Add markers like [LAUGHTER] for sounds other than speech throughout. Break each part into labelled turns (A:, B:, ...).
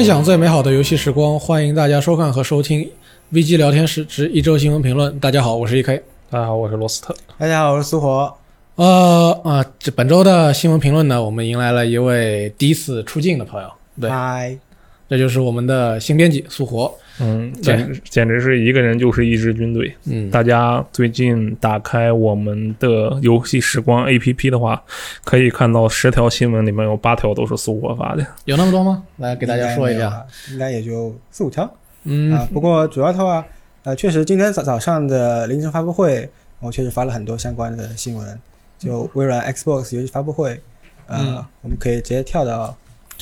A: 分享最美好的游戏时光，欢迎大家收看和收听 VG 聊天室之一周新闻评论。大家好，我是 EK。
B: 大家好，我是罗斯特。
C: 大家好，我是苏活。
A: 呃啊，这本周的新闻评论呢，我们迎来了一位第一次出镜的朋友，对，
C: 嗨，
A: 这就是我们的新编辑苏活。
B: 嗯，简直简直是一个人就是一支军队。
A: 嗯，
B: 大家最近打开我们的游戏时光 APP 的话，可以看到十条新闻里面有八条都是苏活发的。
A: 有那么多吗？来给大家说一下。
C: 应该也就四五条。
A: 嗯
C: 啊，不过主要的话，呃，确实今天早早上的凌晨发布会，我确实发了很多相关的新闻。就微软 Xbox 游戏发布会，呃，
A: 嗯
C: 我们可以直接跳到，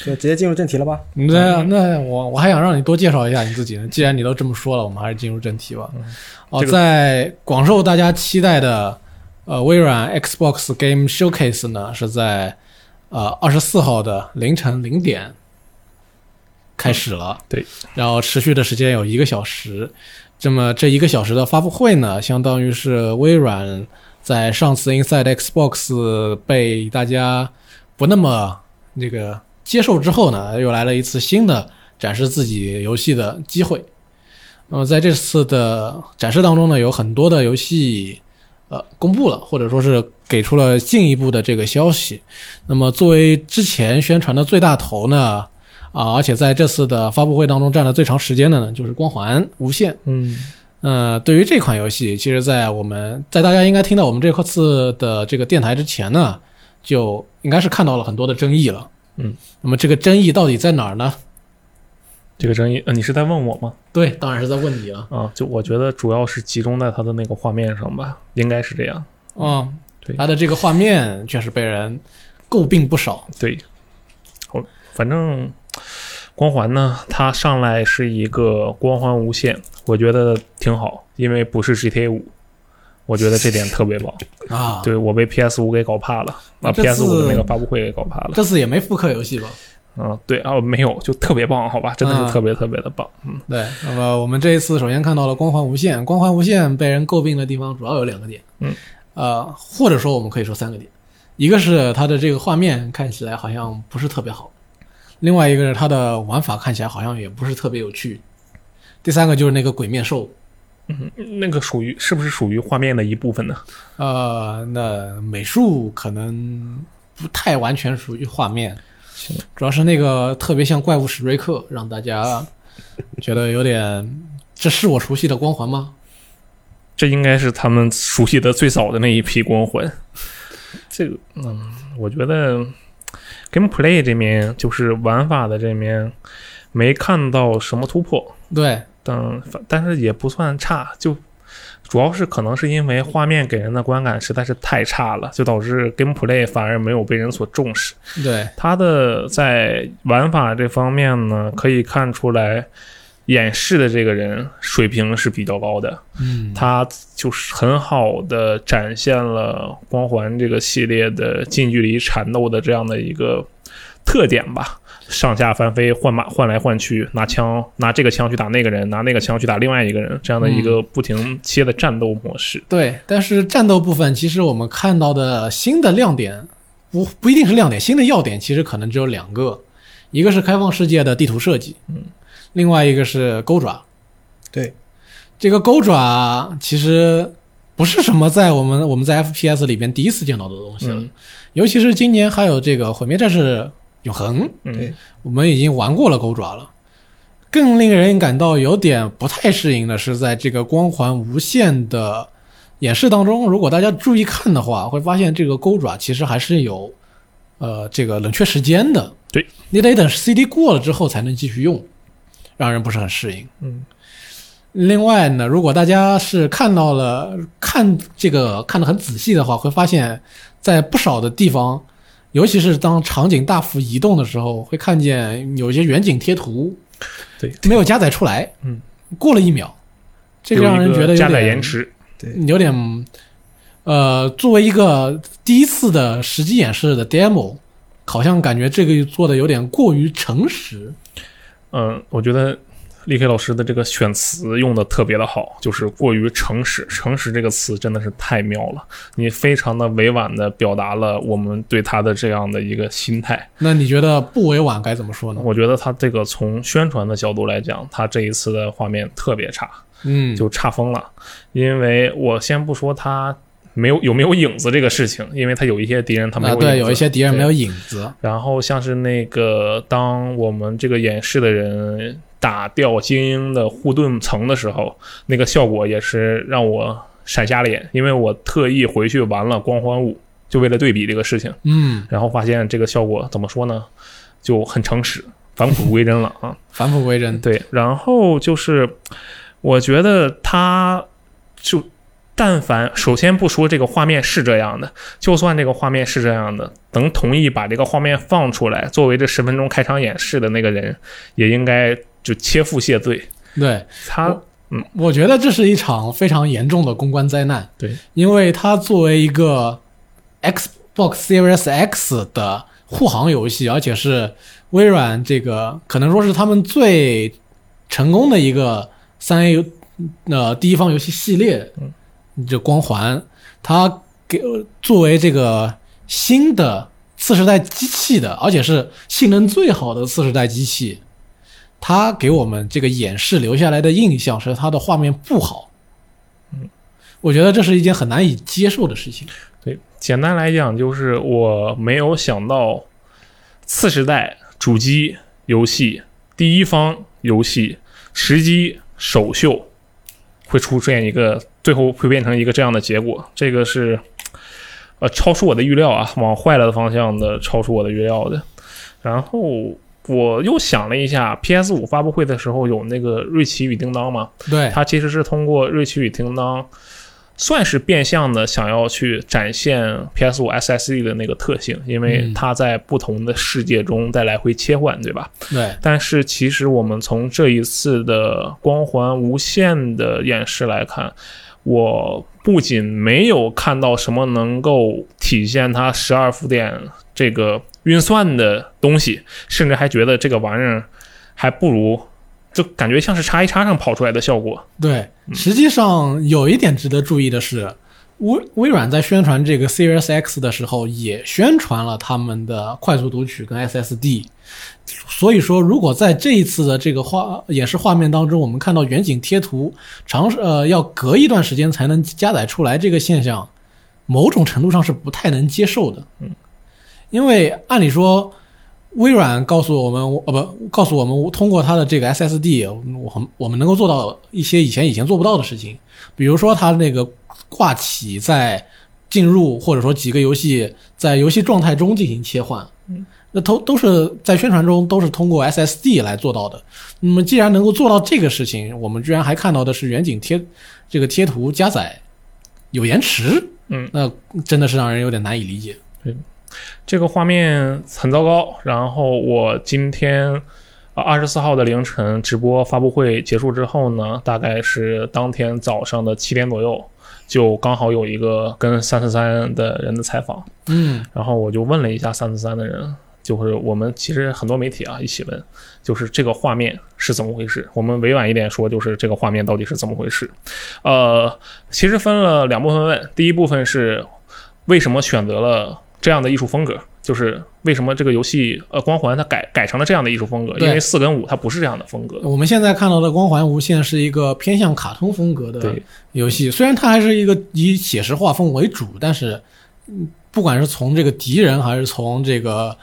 C: 就直接进入正题了吧？
A: 那那我我还想让你多介绍一下你自己呢。既然你都这么说了，我们还是进入正题吧。哦，
B: 这个
A: 在广受大家期待的呃微软 Xbox Game Showcase 呢，是在呃二十四号的凌晨零点开始了。
B: 对，
A: 然后持续的时间有一个小时。这么这一个小时的发布会呢，相当于是微软在上次 Inside Xbox 被大家不那么那个接受之后呢，又来了一次新的展示自己游戏的机会。那么在这次的展示当中呢，有很多的游戏呃公布了，或者说是给出了进一步的这个消息。那么作为之前宣传的最大头呢，啊，而且在这次的发布会当中占了最长时间的呢，就是《光环无限》。
B: 嗯，
A: 呃，对于这款游戏，其实，在我们在大家应该听到我们这次的这个电台之前呢，就应该是看到了很多的争议了。
B: 嗯，
A: 那么这个争议到底在哪儿呢？
B: 这个争议，呃，你是在问我吗？
A: 对，当然是在问你了。
B: 啊，就我觉得主要是集中在它的那个画面上吧，应该是这样。
A: 嗯，
B: 对
A: 它的这个画面确实被人诟病不少。
B: 对，好反正光环呢，它上来是一个光环无限，我觉得挺好，因为不是 GTA 五，我觉得这点特别棒。
A: 啊，
B: 对我被 PS 五给搞怕了，把 PS 五的那个发布会给搞怕了。
A: 这次也没复刻游戏吧？
B: 嗯，对啊，没有，就特别棒，好吧，真的
A: 嗯
B: 是特别特别的棒。嗯，
A: 对，那么我们这一次首先看到了光环无限，光环无限被人诟病的地方主要有两个点，
B: 嗯，
A: 呃，或者说我们可以说三个点，一个是它的这个画面看起来好像不是特别好，另外一个是它的玩法看起来好像也不是特别有趣，第三个就是那个鬼面兽，
B: 那个属于是不是属于画面的一部分呢？
A: 呃，那美术可能不太完全属于画面，主要是那个特别像怪物史瑞克，让大家觉得有点，这是我熟悉的光环吗？
B: 这应该是他们熟悉的最早的那一批光环。这个，嗯，我觉得 gameplay 这面就是玩法的这面没看到什么突破，
A: 对，
B: 但但是也不算差，就主要是可能是因为画面给人的观感实在是太差了，就导致 gameplay 反而没有被人所重视。
A: 对，
B: 它的在玩法这方面呢，可以看出来演示的这个人水平是比较高的，
A: 嗯，
B: 他就是很好的展现了光环这个系列的近距离缠斗的这样的一个特点吧。上下翻飞，换马换来换去，拿枪拿这个枪去打那个人，拿那个枪去打另外一个人，这样的一个不停切的战斗模式。
A: 对，但是战斗部分其实我们看到的新的亮点不不一定是亮点，新的要点其实可能只有两个，一个是开放世界的地图设计，
B: 嗯，
A: 另外一个是钩爪。
C: 对，
A: 这个钩爪其实不是什么在我们我们在 FPS 里边第一次见到的东西了，
B: 嗯。
A: 尤其是今年还有这个毁灭战士永恒，
B: 嗯
C: 对，
A: 我们已经玩过了钩爪了。更令人感到有点不太适应的是，在这个光环无限的演示当中，如果大家注意看的话，会发现这个钩爪其实还是有呃这个冷却时间的。
B: 对，
A: 你得等 CD 过了之后才能继续用，让人不是很适应。
B: 嗯，
A: 另外呢，如果大家是看到了看这个看得很仔细的话，会发现，在不少的地方，尤其是当场景大幅移动的时候，会看见有一些远景贴图
B: 对，
A: 没有加载出来，
B: 嗯，
A: 过了一秒，这个让人觉得有
B: 加载
A: 点
B: 延迟。
A: 对有点，呃，作为一个第一次的实际演示的 demo，好像感觉这个做的有点过于诚实。
B: 嗯，我觉得立 K 老师的这个选词用的特别的好，就是过于诚实。诚实这个词真的是太妙了，你非常的委婉的表达了我们对他的这样的一个心态。
A: 那你觉得不委婉该怎么说呢？
B: 我觉得他这个从宣传的角度来讲，他这一次的画面特别差，
A: 嗯，
B: 就差疯了。因为我先不说他没有有没有影子这个事情，因为他有一些敌人他没
A: 啊，
B: 有影子，
A: 对，有一些敌人没有影子，
B: 然后像是那个，当我们这个演示的人打掉精英的护盾层的时候，那个效果也是让我闪瞎了眼，因为我特意回去玩了光环五，就为了对比这个事情，
A: 嗯，
B: 然后发现这个效果怎么说呢，就很诚实，返璞归真了啊。
A: 返璞归真，
B: 对，然后就是我觉得他就但凡首先不说这个画面是这样的，就算这个画面是这样的，能同意把这个画面放出来，作为这十分钟开场演示的那个人，也应该就切腹谢罪。
A: 对，
B: 他嗯
A: 我觉得这是一场非常严重的公关灾难。
B: 对，
A: 因为它作为一个 Xbox Series X 的护航游戏，而且是微软这个可能说是他们最成功的一个三 A 呃第一方游戏系列，嗯这光环，它给作为这个新的次世代机器的，而且是性能最好的次世代机器，他给我们这个演示留下来的印象是他的画面不好。嗯，我觉得这是一件很难以接受的事情。
B: 对，简单来讲就是我没有想到次时代主机游戏第一方游戏实机首秀会出现一个最后会变成一个这样的结果，这个是呃超出我的预料啊，往坏了的方向的超出我的预料的。然后我又想了一下，PS 五发布会的时候有那个瑞奇与叮当吗？
A: 对，
B: 它其实是通过《瑞奇与叮当》，算是变相的想要去展现 PS 五 SSD 的那个特性，因为
A: 嗯
B: 它在不同的世界中在来回切换，对吧？
A: 对，
B: 但是其实我们从这一次的光环无限的演示来看，我不仅没有看到什么能够体现它十二伏点这个运算的东西，甚至还觉得这个玩意儿还不如，就感觉像是叉一叉上跑出来的效果。
A: 对，实际上有一点值得注意的是，微微软在宣传这个 Series X 的时候，也宣传了他们的快速读取跟 SSD。所以说，如果在这一次的这个画演示画面当中，我们看到远景贴图长呃要隔一段时间才能加载出来这个现象，某种程度上是不太能接受的。嗯，因为按理说，微软告诉我们，呃不，告诉我们通过它的这个 SSD，我们我们能够做到一些以前以前做不到的事情，比如说它那个挂起在进入或者说几个游戏在游戏状态中进行切换，嗯。那都都是在宣传中都是通过 SSD 来做到的。那么既然能够做到这个事情，我们居然还看到的是远景贴这个贴图加载有延迟，
B: 嗯，
A: 那真的是让人有点难以理解。
B: 这个画面很糟糕。然后我今天啊二十四号的凌晨直播发布会结束之后呢，大概是当天早上的七点左右，就刚好有一个跟三四三的人的采访，
A: 嗯
B: 然后我就问了一下三四三的人。就是我们其实很多媒体啊一起问，就是这个画面是怎么回事？我们委婉一点说，就是这个画面到底是怎么回事？呃，其实分了两部分问，第一部分是为什么选择了这样的艺术风格，就是为什么这个游戏呃光环它改改成了这样的艺术风格，因为四跟五它不是这样的风格。
A: 我们现在看到的《光环无限》是一个偏向卡通风格的游戏，虽然它还是一个以写实画风为主，但是嗯不管是从这个敌人还是从这个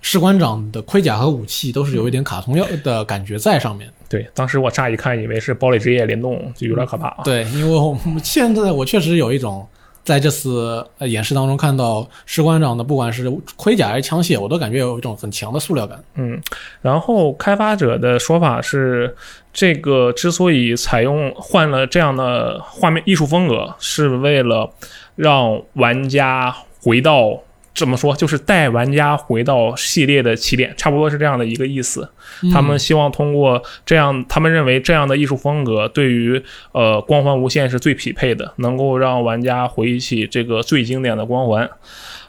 A: 士官长的盔甲和武器，都是有一点卡通要的感觉在上面。
B: 对，当时我乍一看以为是堡垒之夜联动，就有点可怕啊。
A: 对，因为我现在我确实有一种在这次演示当中看到士官长的，不管是盔甲还是枪械，我都感觉有一种很强的塑料感。
B: 嗯，然后开发者的说法是，这个之所以采用换了这样的画面艺术风格，是为了让玩家回到怎么说，就是带玩家回到系列的起点，差不多是这样的一个意思。他们希望通过这样，他们认为这样的艺术风格对于呃光环无限是最匹配的，能够让玩家回忆起这个最经典的光环。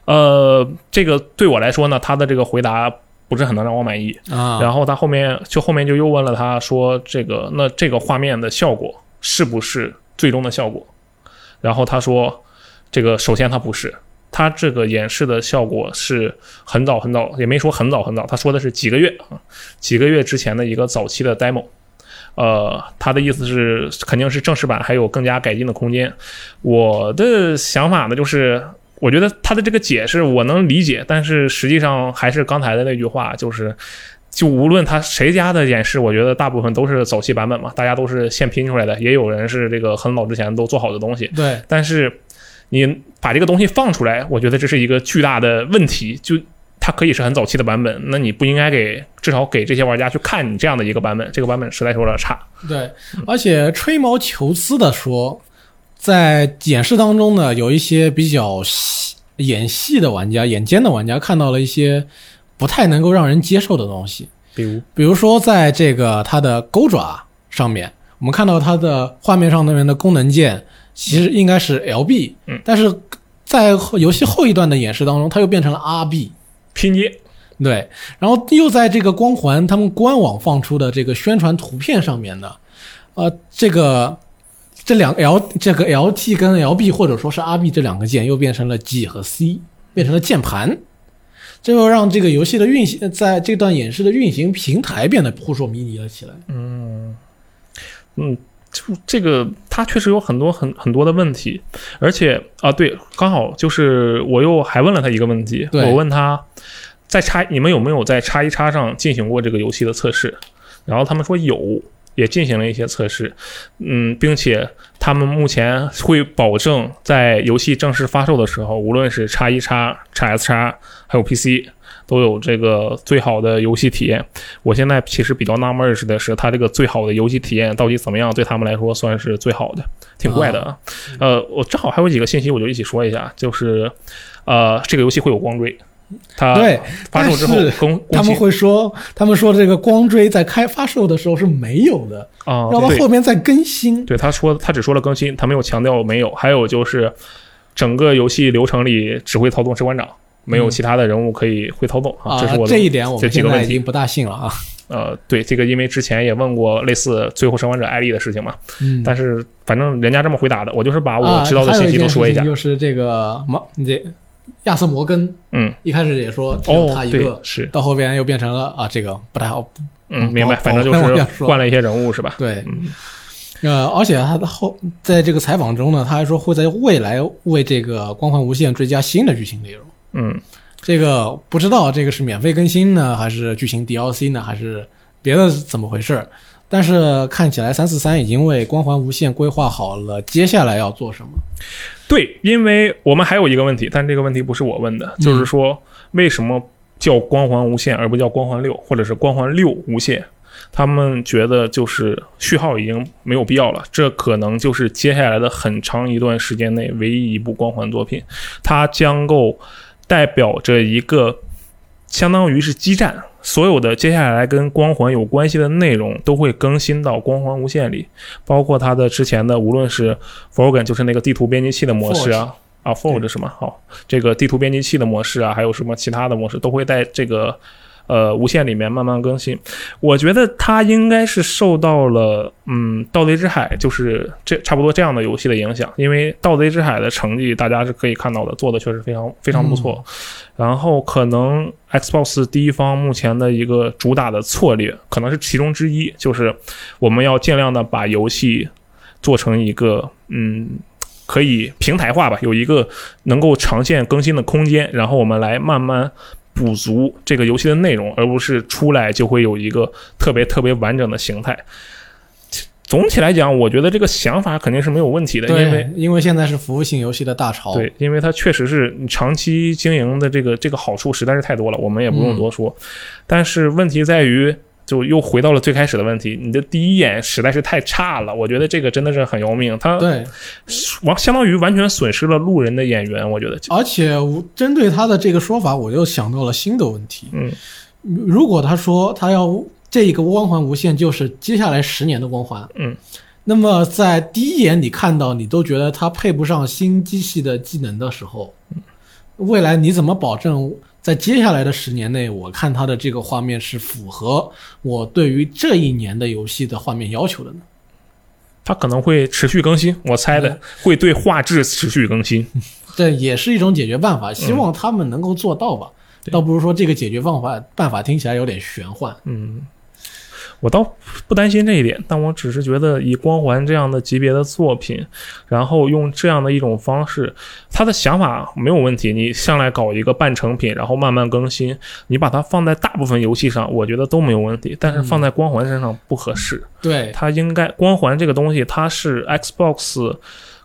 B: 呃，这个对我来说呢，他的这个回答不是很能让我满意。
A: 啊，
B: 然后他后面就后面就又问了他说这个那这个画面的效果是不是最终的效果？然后他说这个首先它不是，他这个演示的效果是很早很早，也没说很早很早，他说的是几个月啊，几个月之前的一个早期的 demo。呃，他的意思是肯定是正式版还有更加改进的空间。我的想法呢，就是我觉得他的这个解释我能理解，但是实际上还是刚才的那句话，就是就无论他谁家的演示，我觉得大部分都是早期版本嘛，大家都是现拼出来的，也有人是这个很早之前都做好的东西。
A: 对，
B: 但是你把这个东西放出来，我觉得这是一个巨大的问题。就它可以是很早期的版本，那你不应该给至少给这些玩家去看你这样的一个版本，这个版本实在是有点差。
A: 对，而且吹毛求疵的说，在演示当中呢，有一些比较细演戏的玩家、眼尖的玩家看到了一些不太能够让人接受的东西，
B: 比如，
A: 比如说在这个它的钩爪上面，我们看到它的画面上那边的功能键其实应该是 LB，
B: 嗯，
A: 但是在后游戏后一段的演示当中，它又变成了 RB。
B: 拼接，
A: 对，然后又在这个光环他们官网放出的这个宣传图片上面呢，呃，这个这两 L 这个 LT 跟 LB 或者说是 RB 这两个键又变成了 G 和 C，变成了键盘，这又让这个游戏的运行在这段演示的运行平台变得扑朔迷离了起来。
B: 嗯。嗯，就这个它确实有很多很很多的问题，而且啊，对，刚好就是我又还问了他一个问题，我问他在叉你们有没有在叉一叉上进行过这个游戏的测试？然后他们说有，也进行了一些测试，嗯，并且他们目前会保证在游戏正式发售的时候，无论是叉一叉、叉 S 叉还有 PC。都有这个最好的游戏体验。我现在其实比较纳闷儿的是，它这个最好的游戏体验到底怎么样？对他们来说算是最好的，挺怪的啊。呃，我正好还有几个信息，我就一起说一下，就是呃，这个游戏会有光追，它
A: 对，
B: 发售之后
A: 他们会说，他们说这个光追在开发售的时候是没有的，
B: 啊，
A: 要到
B: 对
A: 后面再更新。
B: 对，他说他只说了更新，他没有强调没有。还有就是整个游戏流程里只会操纵士官长，没有
A: 嗯
B: 其他的人物可以会操纵啊。这是我的
A: 这一点我
B: 这
A: 们现
B: 几个问题
A: 在已经不大信了啊。
B: 呃，对这个，因为之前也问过类似《最后生还者艾丽》的事情嘛，
A: 嗯，
B: 但是反正人家这么回答的，我就是把我
A: 啊
B: 知道的信息都说一下
A: 还有件事情。就是这个毛，这亚瑟摩根
B: 嗯，
A: 一开始也说只有
B: 哦
A: 他，一
B: 对
A: 个，，
B: 是，
A: 到后边又变成了啊，这个不太好。
B: 嗯，
A: 嗯
B: 明白，反正就是换了一些人物是吧？
A: 对，
B: 嗯
A: 呃，而且他的后在这个采访中呢，他还说会在未来为这个《光环无限》追加新的剧情内容。
B: 嗯，
A: 这个不知道这个是免费更新呢，还是剧情 DLC 呢，还是别的怎么回事儿？但是看起来三四三已经为《光环无限》规划好了接下来要做什么。
B: 对，因为我们还有一个问题，但这个问题不是我问的，
A: 嗯
B: 就是说为什么叫光环无限而不叫光环六，或者是光环六无限？他们觉得就是序号已经没有必要了，这可能就是接下来的很长一段时间内唯一一部光环作品，它将够代表着一个相当于是基站，所有的接下来跟光环有关系的内容都会更新到光环无限里，包括它的之前的无论是 Forgan 就是那个地图编辑器的模式啊。啊，Forge 是吗？好，这个地图编辑器的模式啊，还有什么其他的模式，都会在这个呃无限里面慢慢更新。我觉得它应该是受到了嗯《盗贼之海》就是这差不多这样的游戏的影响，因为《盗贼之海》的成绩大家是可以看到的，做的确实非常非常不错。然后可能 Xbox 第一方目前的一个主打的策略，可能是其中之一，就是我们要尽量的把游戏做成一个嗯。可以平台化吧，有一个能够长线更新的空间，然后我们来慢慢补足这个游戏的内容，而不是出来就会有一个特别特别完整的形态。总体来讲，我觉得这个想法肯定是没有问题的，因为，
A: 因为现在是服务性游戏的大潮。
B: 对，因为它确实是长期经营的这个这个好处实在是太多了，我们也不用多说。但是问题在于，就又回到了最开始的问题，你的第一眼实在是太差了，我觉得这个真的是很要命，他
A: 对，
B: 完相当于完全损失了路人的演员，我觉得。
A: 而且我针对他的这个说法，我又想到了新的问题。
B: 嗯，
A: 如果他说他要这一个光环无限就是接下来十年的光环，
B: 嗯，
A: 那么在第一眼你看到你都觉得他配不上新机器的技能的时候，未来你怎么保证在接下来的十年内，我看它的这个画面是符合我对于这一年的游戏的画面要求的呢？
B: 它可能会持续更新，我猜的会对画质持续更新。[LAUGHS]
A: 这也是一种解决办法，希望他们能够做到吧。
B: 对
A: 倒不如说这个解决方法办法听起来有点玄幻。
B: 嗯，我倒不担心这一点，但我只是觉得以光环这样的级别的作品，然后用这样的一种方式，他的想法没有问题。你上来搞一个半成品，然后慢慢更新，你把它放在大部分游戏上，我觉得都没有问题。但是放在光环身上不合适。
A: 对，
B: 它应该光环这个东西，它是 Xbox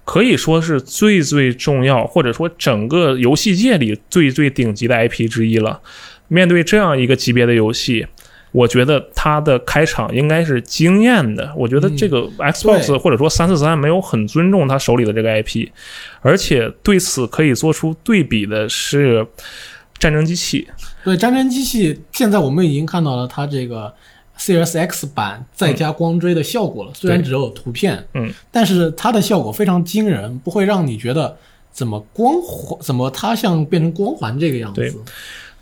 B: 可以说是最最重要，或者说整个游戏界里最最顶级的 IP 之一了。面对这样一个级别的游戏，我觉得它的开场应该是惊艳的。我觉得这个 Xbox 或者说三四三没有很尊重他手里的这个 IP，而且对此可以做出对比的是战争机器。
A: 对，战争机器现在我们已经看到了它这个 Series X 版再加光追的效果了，虽然只有图片，
B: 嗯，
A: 但是它的效果非常惊人，不会让你觉得怎么光环，怎么它像变成光环这个样
B: 对
A: 子。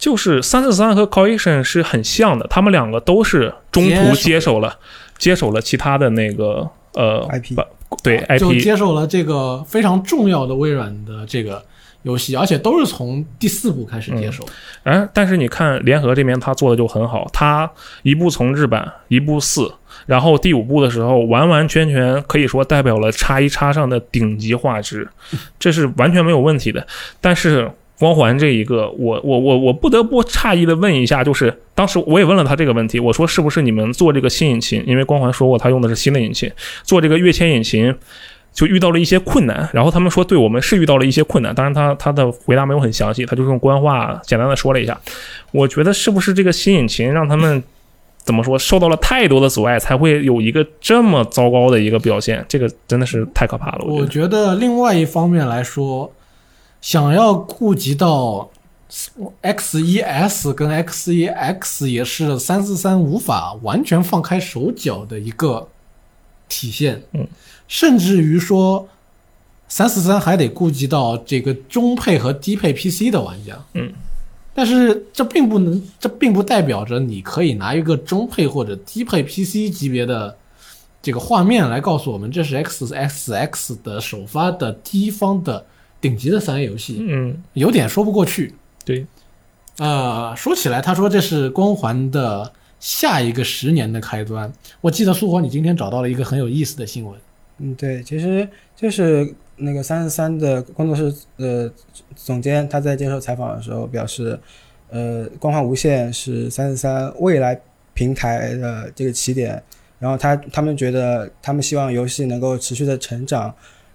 B: 就是三四三和 Coalition 是很像的，他们两个都是中途接
A: 接
B: 手了接手了其他的那个呃
C: IP
B: 把对 IP，
A: 接手了这个非常重要的微软的这个游戏，而且都是从第四部开始接手。
B: 哎，但是你看联合这边他做的就很好，他一部重置版，一部四，然后第五部的时候完完全全可以说代表了叉一叉上的顶级画质，这是完全没有问题的。但是光环这一个，我我我我不得不诧异的问一下，就是当时我也问了他这个问题，我说是不是你们做这个新引擎？因为光环说过他用的是新的引擎，做这个跃迁引擎。就遇到了一些困难，然后他们说对我们是遇到了一些困难，当然他他的回答没有很详细，他就用官话简单的说了一下。我觉得是不是这个新引擎让他们怎么说受到了太多的阻碍，才会有一个这么糟糕的一个表现？这个真的是太可怕了，我觉得。
A: 觉得另外一方面来说，想要顾及到 X 一 S 跟 X 一 X 也是三四三无法完全放开手脚的一个体现，
B: 嗯，
A: 甚至于说三四三还得顾及到这个中配和低配 PC 的玩家，
B: 嗯。
A: 但是这并不能，这并不代表着你可以拿一个中配或者低配 PC 级别的这个画面来告诉我们，这是 X X X 的首发的第一方的顶级的三 A 游戏，
B: 嗯，
A: 有点说不过去。
B: 对，
A: 呃，说起来，他说这是光环的下一个十年的开端。我记得苏活，你今天找到了一个很有意思的新闻。
C: 嗯，对，其实就是那个三十三的工作室呃总监，他在接受采访的时候表示，呃，光环无限是三十三未来平台的这个起点，然后他他们觉得他们希望游戏能够持续的成长，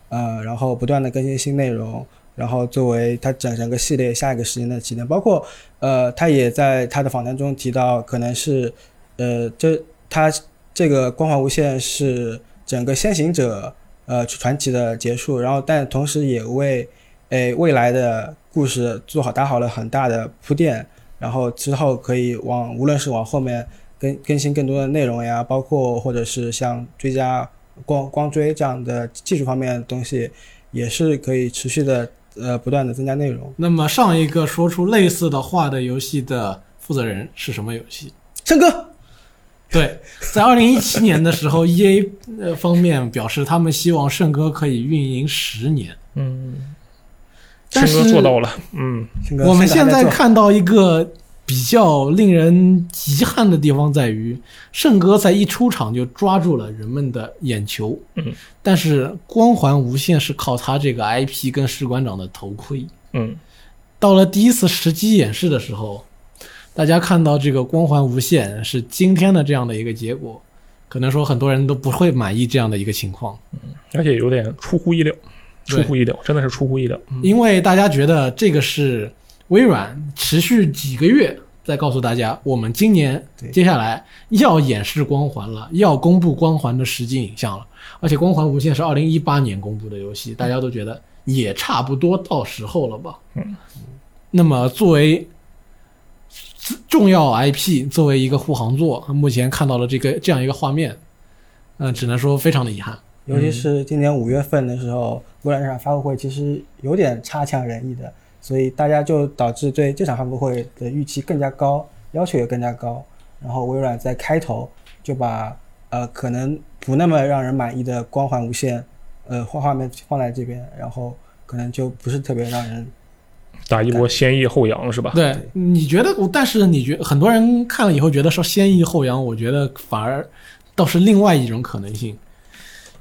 C: 呃，然后不断的更新新内容，然后作为它整整个系列下一个时间的起点，包括呃，他也在他的访谈中提到，可能是呃，这他这个光环无限是整个先行者呃传奇的结束，然后但同时也为诶未来的故事做好打好了很大的铺垫，然后之后可以往无论是往后面更更新更多的内容呀，包括或者是像追加光光追这样的技术方面的东西，也是可以持续的呃不断的增加内容。
A: 那么上一个说出类似的话的游戏的负责人是什么游戏？
C: 胜哥，
A: 对，在二零一七年的时候，E A 呃方面表示他们希望圣哥可以运营十年。
B: 嗯，
A: 但是
B: 做到了，嗯，
A: 我们现在看到一个比较令人遗憾的地方在于，圣歌在一出场就抓住了人们的眼球。
B: 嗯，
A: 但是光环无限是靠他这个 IP 跟士官长的头盔。
B: 嗯，
A: 到了第一次实机演示的时候，大家看到这个光环无限是今天的这样的一个结果，可能说很多人都不会满意这样的一个情况，嗯
B: 而且有点出乎意料，出乎意料，真的是出乎意料。嗯
A: 因为大家觉得这个是微软持续几个月在告诉大家，我们今年接下来要演示光环了，要公布光环的实际影像了，而且光环无限是二零一八年公布的游戏，大家都觉得也差不多到时候了吧？
B: 嗯，
A: 那么作为重要 IP，作为一个护航座，目前看到了这个这样一个画面，嗯、只能说非常的遗憾。
C: 尤其是今年五月份的时候，微软这场发布会其实有点差强人意的，所以大家就导致对这场发布会的预期更加高，要求也更加高。然后微软在开头就把呃可能不那么让人满意的光环无限呃画画面放在这边，然后可能就不是特别让人
B: 打一波先抑后扬是吧？
A: 对，你觉得？但是你觉很多人看了以后觉得说先抑后扬，我觉得反而倒是另外一种可能性，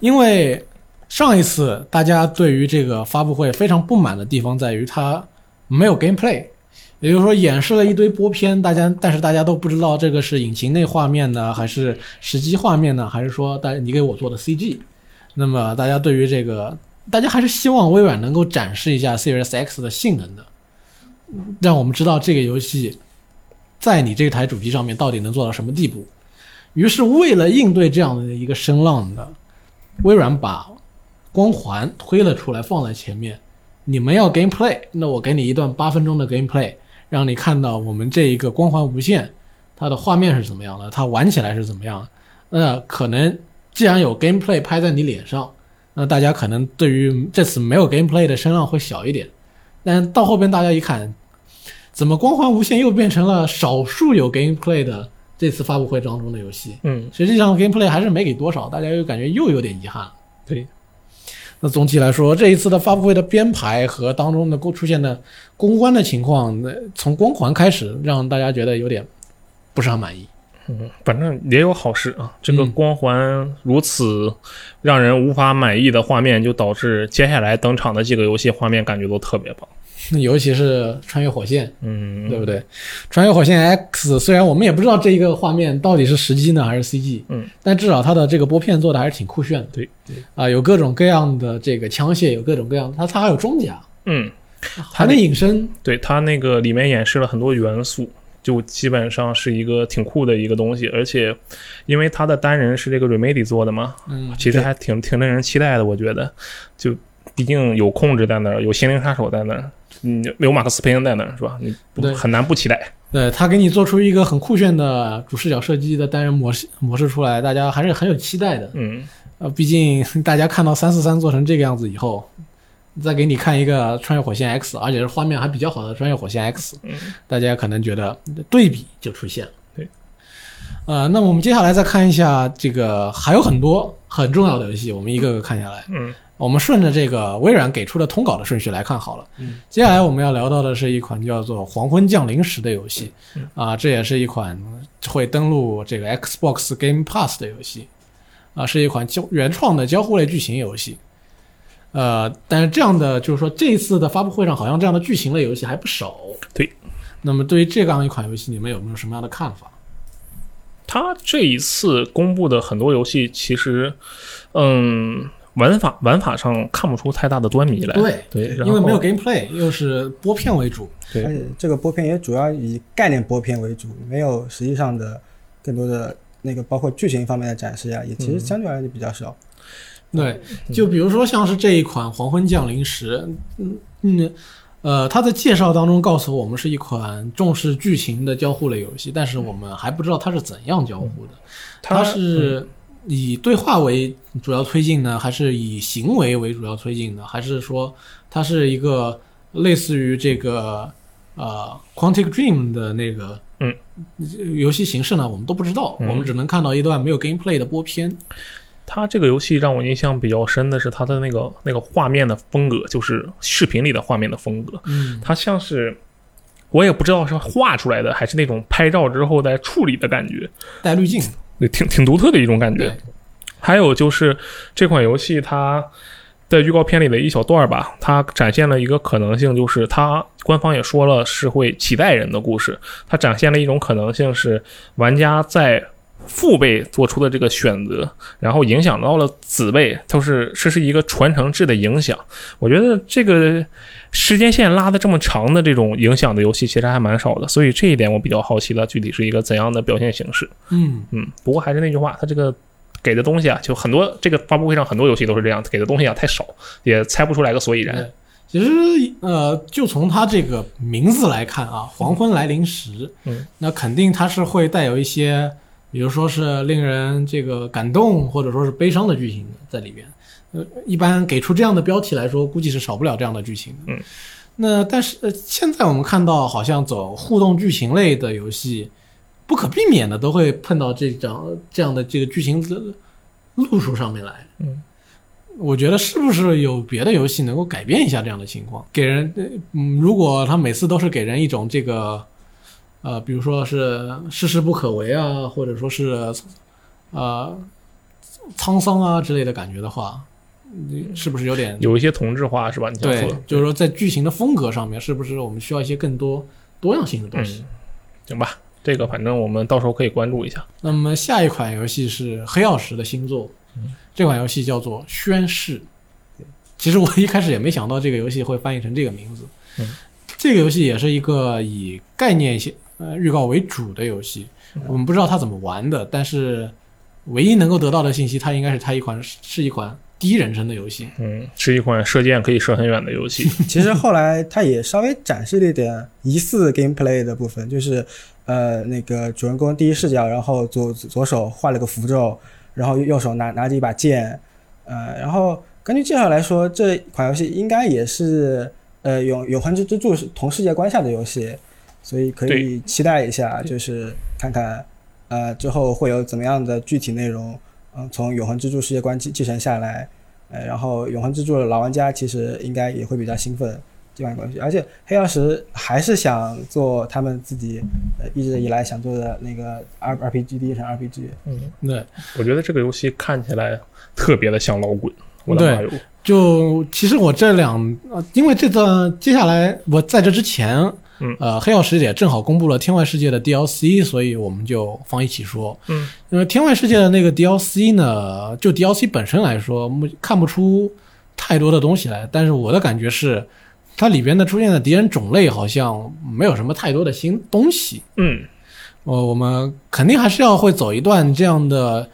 A: 因为上一次大家对于这个发布会非常不满的地方在于它没有 gameplay，也就是说演示了一堆播片，大家但是大家都不知道这个是引擎内画面呢，还是实际画面呢，还是说大你给我做的 CG？那么大家对于这个，大家还是希望微软能够展示一下 Series X 的性能的。让我们知道这个游戏在你这台主机上面到底能做到什么地步。于是，为了应对这样的一个声浪的，微软把光环推了出来，放在前面。你们要 gameplay，那我给你一段八分钟的 gameplay，让你看到我们这一个光环无限它的画面是怎么样的，它玩起来是怎么样。那可能既然有 gameplay 拍在你脸上，那大家可能对于这次没有 gameplay 的声浪会小一点。但到后边大家一看，怎么光环无限又变成了少数有 gameplay 的这次发布会当中的游戏？
B: 嗯，
A: 实际上 gameplay 还是没给多少，大家又感觉又有点遗憾。
B: 对。
A: 那总体来说，这一次的发布会的编排和当中的出现的公关的情况，那从光环开始让大家觉得有点不是很满意。
B: 嗯，反正也有好事啊。这个
A: 嗯
B: 光环如此让人无法满意的画面，就导致接下来登场的几个游戏画面感觉都特别棒。[LAUGHS]
A: 尤其是穿越火线，
B: 嗯，
A: 对不对？穿越火线 X 虽然我们也不知道这一个画面到底是实机呢还是 CG，
B: 嗯，
A: 但至少它的这个拨片做的还是挺酷炫的。
B: 对对
A: 啊、有各种各样的这个枪械，有各种各样，它它还有装甲，
B: 嗯，
A: 还能隐身。
B: 对它那个里面演示了很多元素，就基本上是一个挺酷的一个东西。而且，因为它的单人是这个 Remedy 做的嘛，
A: 嗯，
B: 其实还挺挺令人期待的。我觉得，就毕竟有控制在那儿，有心灵杀手在那儿，嗯，有马克思佩恩在那儿，是吧？你不
A: 对
B: 很难不期待。
A: 对他给你做出一个很酷炫的主视角射击的单人模式模式出来，大家还是很有期待的。
B: 嗯，
A: 呃，毕竟大家看到三四三做成这个样子以后，再给你看一个穿越火线 X，而且是画面还比较好的穿越火线 X，
B: 嗯
A: 大家可能觉得对比就出现了。
B: 对，
A: 呃，那么我们接下来再看一下这个还有很多很重要的游戏，我们一个个看下来。
B: 嗯，
A: 我们顺着这个微软给出的通稿的顺序来看好了。
C: 嗯，
A: 接下来我们要聊到的是一款叫做《黄昏降临时》的游戏，啊，这也是一款会登录这个 Xbox Game Pass 的游戏，啊，是一款交原创的交互类剧情游戏。呃，但是这样的就是说，这一次的发布会上好像这样的剧情类游戏还不少。
B: 对。
A: 那么对于这样一款游戏，你们有没有什么样的看法？
B: 他这一次公布的很多游戏，其实，嗯，玩法玩法上看不出太大的端倪来。
A: 对
B: 对，
A: 因为没有 gameplay，又是播片为主。
B: 对
C: 而且这个播片也主要以概念播片为主，没有实际上的更多的那个包括剧情方面的展示呀，也其实相对而言比较少。
A: 对，就比如说像是这一款《黄昏降临时》，嗯嗯，呃，它的介绍当中告诉我们是一款重视剧情的交互类游戏，但是我们还不知道它是怎样交互的。它是以对话为主要推进呢，还是以行为为主要推进呢？还是说它是一个类似于这个呃 Quantic Dream 的那个
B: 嗯
A: 游戏形式呢？我们都不知道，
B: 嗯
A: 我们只能看到一段没有 gameplay 的播片。
B: 它这个游戏让我印象比较深的是它的那个那个画面的风格，就是视频里的画面的风格，
A: 嗯，
B: 它像是。我也不知道是画出来的，还是那种拍照之后再处理的感觉，
A: 带滤镜。
B: 对，挺挺独特的一种感觉。还有就是这款游戏它在预告片里的一小段儿吧，它展现了一个可能性，就是它官方也说了是会几代人的故事，它展现了一种可能性是玩家在父辈做出的这个选择，然后影响到了子辈，就是这是一个传承制的影响。我觉得这个时间线拉的这么长的这种影响的游戏其实还蛮少的，所以这一点我比较好奇了，具体是一个怎样的表现形式。
A: 嗯，
B: 嗯，不过还是那句话，它这个给的东西啊，就很多，这个发布会上很多游戏都是这样，给的东西啊太少，也猜不出来个所以然。
A: 对，其实呃，就从它这个名字来看啊，“黄昏来临时”，
B: 嗯，
A: 那肯定它是会带有一些，比如说是令人这个感动或者说是悲伤的剧情在里边。呃，一般给出这样的标题来说，估计是少不了这样的剧情的。
B: 嗯，
A: 那但是、呃、现在我们看到，好像走互动剧情类的游戏，不可避免的都会碰到这种这样的这个剧情的路数上面来。
B: 嗯，
A: 我觉得是不是有别的游戏能够改变一下这样的情况？给人，呃嗯，如果他每次都是给人一种这个，呃，比如说是世事不可为啊，或者说是呃沧桑啊之类的感觉的话，你是不是有点
B: 有一些同质化是吧？你想
A: 对
B: 说，
A: 就是说在剧情的风格上面，是不是我们需要一些更多多样性的东西？
B: 嗯，行吧，这个反正我们到时候可以关注一下。
A: 那么下一款游戏是黑曜石的新作，这款游戏叫做《宣誓》。其实我一开始也没想到这个游戏会翻译成这个名字。
B: 嗯
A: 这个游戏也是一个以概念性呃预告为主的游戏，我们不知道它怎么玩的，但是唯一能够得到的信息，它应该是它一款是一款第一人称的游戏。
B: 嗯，是一款射箭可以射很远的游戏。[LAUGHS]
C: 其实后来它也稍微展示了一点疑似 gameplay 的部分，就是呃那个主人公第一视角，然后左左手画了个符咒，然后右手拿拿着一把剑，呃，然后根据介绍来说，这款游戏应该也是呃永永恒之之柱是同世界观下的游戏，所以可以期待一下，就是看看呃之后会有怎么样的具体内容，嗯、从永恒之柱世界观继继承下来。呃，然后永恒之柱的老玩家其实应该也会比较兴奋这款游戏，而且黑曜石还是想做他们自己呃一直以来想做的那个 R RPG 第一人 RPG。
B: 嗯，
A: 对，
B: 我觉得这个游戏看起来特别的像老滚。我的
A: 对
B: 妈哟！
A: 就其实我这两，呃，因为这个接下来我在这之前，
B: 嗯
A: 呃，黑曜石也正好公布了天外世界的 DLC，所以我们就放一起说。
B: 嗯，
A: 因为天外世界的那个 DLC 呢，就 DLC 本身来说，目看不出太多的东西来，但是我的感觉是，它里边的出现的敌人种类好像没有什么太多的新东西。
B: 嗯，
A: 呃，我们肯定还是要会走一段这样的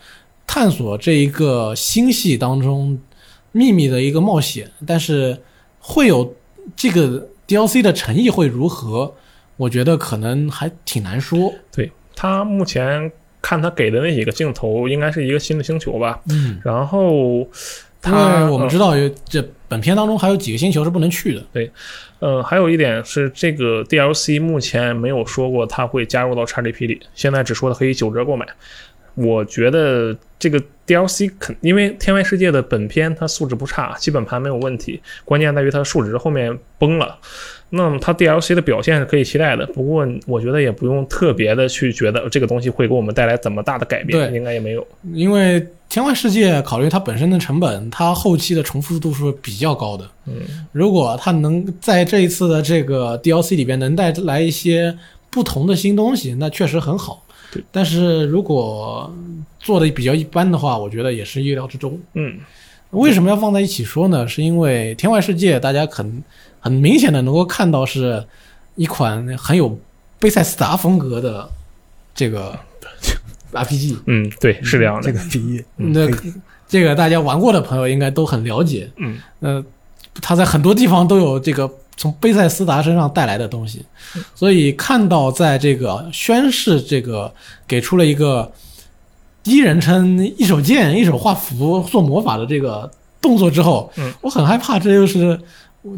A: 探索这一个星系当中秘密的一个冒险，但是会有这个 DLC 的诚意会如何？我觉得可能还挺难说。
B: 对他目前看他给的那几个镜头，应该是一个新的星球吧。
A: 嗯，
B: 然后
A: 因
B: 他
A: 为我们知道有这本片当中还有几个星球是不能去的。
B: 对呃，还有一点是，这个 DLC 目前没有说过它会加入到 XGP 里，现在只说的可以九折购买。我觉得这个 DLC 肯，因为《天外世界》的本片它素质不差，基本盘没有问题，关键在于它数值后面崩了。那么它 DLC 的表现是可以期待的，不过我觉得也不用特别的去觉得这个东西会给我们带来怎么大的改变，应该也没有。
A: 因为天外世界考虑它本身的成本，它后期的重复度是比较高的。
B: 嗯，
A: 如果它能在这一次的这个 DLC 里边能带来一些不同的新东西，那确实很好。
B: 对，
A: 但是如果做的比较一般的话，我觉得也是意料之中。
B: 嗯，
A: 为什么要放在一起说呢？是因为天外世界大家很很明显的能够看到是一款很有贝塞斯达风格的这个 [LAUGHS] RPG。
B: 嗯，对，是这样的。
C: 这个比喻，
A: 那这个大家玩过的朋友应该都很了解。
B: 嗯，
A: 呃，他在很多地方都有这个从贝塞斯达身上带来的东西，所以看到在这个宣誓这个给出了一个第一人称一手剑一手画符做魔法的这个动作之后，
B: 嗯，
A: 我很害怕，这就是我。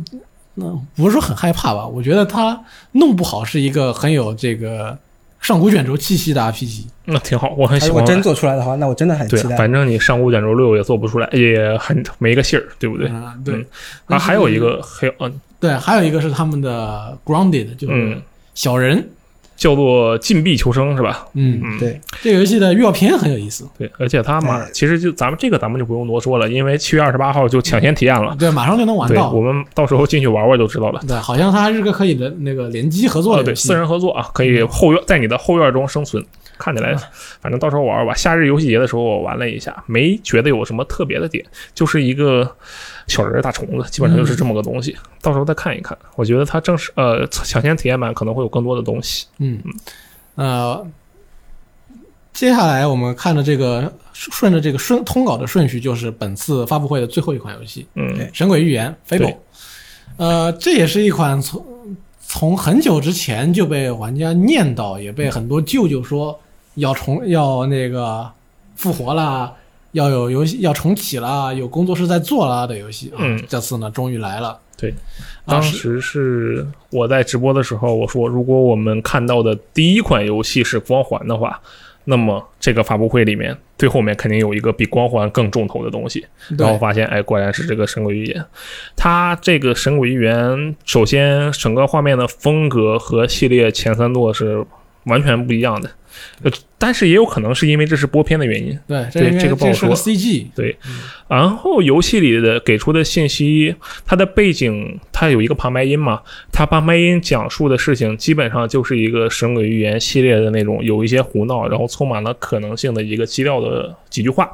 A: 那不是说很害怕吧？我觉得他弄不好是一个很有这个上古卷轴气息的 RPG。
B: 那挺好，我很喜欢。
C: 他如果真做出来的话，那我真的很
B: 对
C: 期，待。
B: 反正你上古卷轴六也做不出来，也很没个信儿，对不对？
A: 嗯，对。
B: 嗯啊，还有一
A: 是
B: 个黑，嗯
A: 对，还有一个是他们的 Grounded，就是
B: 嗯，
A: 小人。
B: 叫做禁闭求生是吧？
A: 嗯，
B: 嗯，
C: 对，
A: 这个游戏的预告片很有意思。
B: 对，而且他马
C: 对
B: 其实就咱们这个咱们就不用多说了，因为七月二十八号就抢先体验了。
A: 对，马上就能玩，到
B: 我。们到时候进去玩玩就知道了。
A: 对，好像它还是个可以的那个联机合作的游戏。
B: 四人合作啊，可以后院在你的后院中生存。看起来，反正到时候玩玩吧。夏日游戏节的时候我玩了一下，没觉得有什么特别的点，就是一个小人儿大虫子，基本上就是这么个东西。到时候再看一看，我觉得它正式呃抢先体验版可能会有更多的东西。
A: 嗯，呃，接下来我们看的这个顺着这个顺通稿的顺序，就是本次发布会的最后一款游戏
B: 嗯《
A: 神鬼预言》
B: 对
A: Fable。呃，这也是一款从从很久之前就被玩家念叨，也被很多舅舅说要重要那个复活啦，要有游戏要重启啦，有工作室在做啦的游戏啊，
B: 嗯
A: 这次呢终于来了。
B: 对，当时是我在直播的时候，我说如果我们看到的第一款游戏是光环的话，那么这个发布会里面最后面肯定有一个比光环更重头的东西。然后，发现，哎，果然是这个《神鬼寓言》。它这个《神鬼寓言》，首先整个画面的风格和系列前三座是完全不一样的，呃，但是也有可能是因为这是播片的原因。
A: 对，
B: 对这个不好
A: 是
B: 说
A: CG，对
B: 然后游戏里的给出的信息，它的背景它有一个旁白音嘛，它旁白音讲述的事情基本上就是一个《神鬼预言》系列的那种有一些胡闹，然后充满了可能性的一个基调的几句话。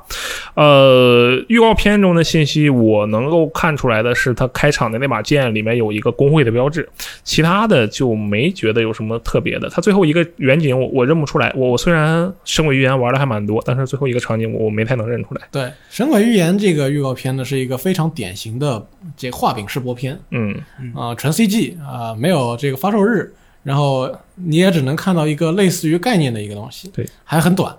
B: 呃，预告片中的信息我能够看出来的是，他开场的那把剑里面有一个工会的标志，其他的就没觉得有什么特别的。他最后一个远景我我认不出来，我我虽然《神鬼预言》玩的还蛮多，但是最后一个场景我我没太能认出来。
A: 对，《神鬼预言》这个预告片呢是一个非常典型的这个画饼式播片
B: 嗯。
A: 啊、纯 CG 啊、没有这个发售日，然后你也只能看到一个类似于概念的一个东西，
B: 对，
A: 还很短。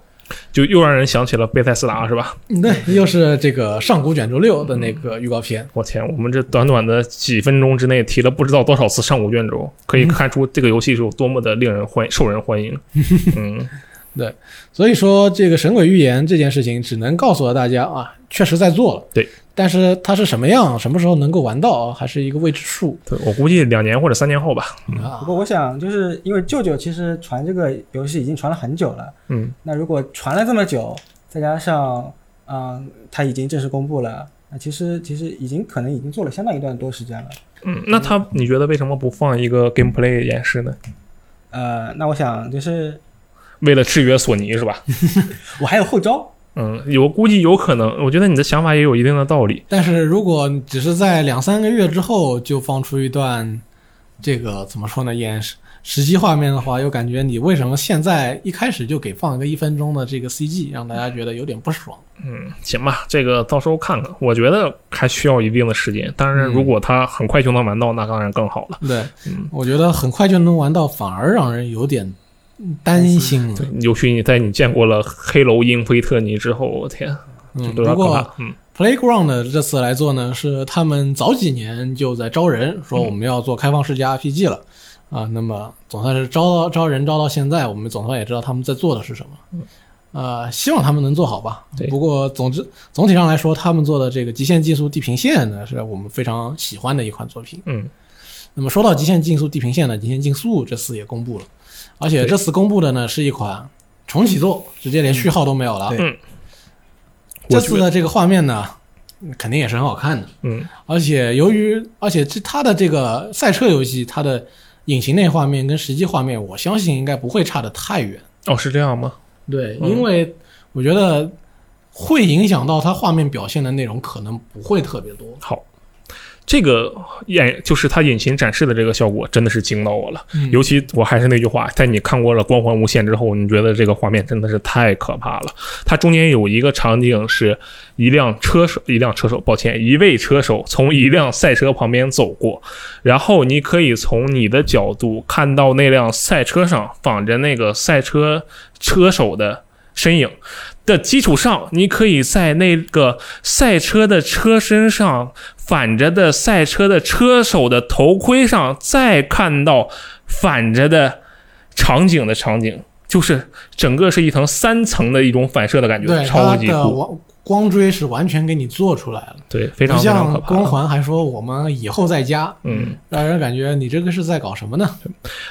B: 就又让人想起了贝塞斯达，是吧？
A: 嗯对，又是这个上古卷轴六的那个预告片。
B: 我天，我们这短短的几分钟之内提了不知道多少次上古卷轴，可以看出这个游戏是有多么的令人欢受人欢迎。[LAUGHS] 嗯，对
A: 所以说，这个《神鬼预言》这件事情只能告诉了大家啊，确实在做了。
B: 对，
A: 但是它是什么样，什么时候能够玩到啊，还是一个未知数
B: 对我估计两年或者三年后吧。
A: 啊
C: 不。过我想，就是因为舅舅其实传这个游戏已经传了很久了，
B: 嗯，
C: 那如果传了这么久，再加上嗯，它已经正式公布了，那其实其实已经可能已经做了相当一段多时间了。
B: 嗯，那他你觉得为什么不放一个 gameplay 演示呢？
C: 呃，那我想就是
B: 为了制约索尼是吧？[LAUGHS]
C: 我还有后招，
B: 嗯，有估计有可能。我觉得你的想法也有一定的道理。
A: 但是如果只是在两三个月之后就放出一段这个怎么说呢，演实实际画面的话，又感觉你为什么现在一开始就给放一个一分钟的这个 CG，让大家觉得有点不爽。
B: 嗯，行吧，这个到时候看看。我觉得还需要一定的时间。当然，如果他很快就能玩到，那当然更好了。
A: 对，
B: 嗯
A: 我觉得很快就能玩到，反而让人有点担心。
B: 对，尤其你在你见过了黑楼英菲特尼之后，我天，这
A: 嗯，不过。
B: 嗯
A: Playground 这次来做呢，是他们早几年就在招人，说我们要做开放世界 RPG 了。啊，那么总算是招到招人招到现在，我们总算也知道他们在做的是什么。呃，希望他们能做好吧。
B: 对
A: 不过总之总体上来说，他们做的这个《极限竞速：地平线》呢，是我们非常喜欢的一款作品。
B: 嗯，
A: 那么说到《极限竞速：地平线》呢，《极限竞速》这次也公布了，而且这次公布的呢是一款重启作，直接连序号都没有了。
B: 嗯
A: 这次的这个画面呢，肯定也是很好看的。
B: 嗯
A: 而且由于，而且这它的这个赛车游戏，它的引擎内画面跟实际画面，我相信应该不会差得太远。
B: 哦，是这样吗？
A: 对，
B: 嗯
A: 因为我觉得会影响到它画面表现的内容，可能不会特别多。
B: 好，这个演就是它引擎展示的这个效果，真的是惊到我了。
A: 嗯
B: 尤其我还是那句话，在你看过了《光环无限》之后，你觉得这个画面真的是太可怕了。它中间有一个场景是一辆车手，一辆车手，抱歉，一位车手从一辆赛车旁边走过，然后你可以从你的角度看到那辆赛车上绑着那个赛车车手的身影。的基础上，你可以在那个赛车的车身上反着的赛车的车手的头盔上，再看到反着的场景的场景，就是整个是一层三层的一种反射的感觉，超级酷，
A: 光光追是完全给你做出来了，
B: 对，非常非常可
A: 像
B: 怕。
A: 光环还说我们以后再加，
B: 嗯，
A: 让人感觉你这个是在搞什么呢？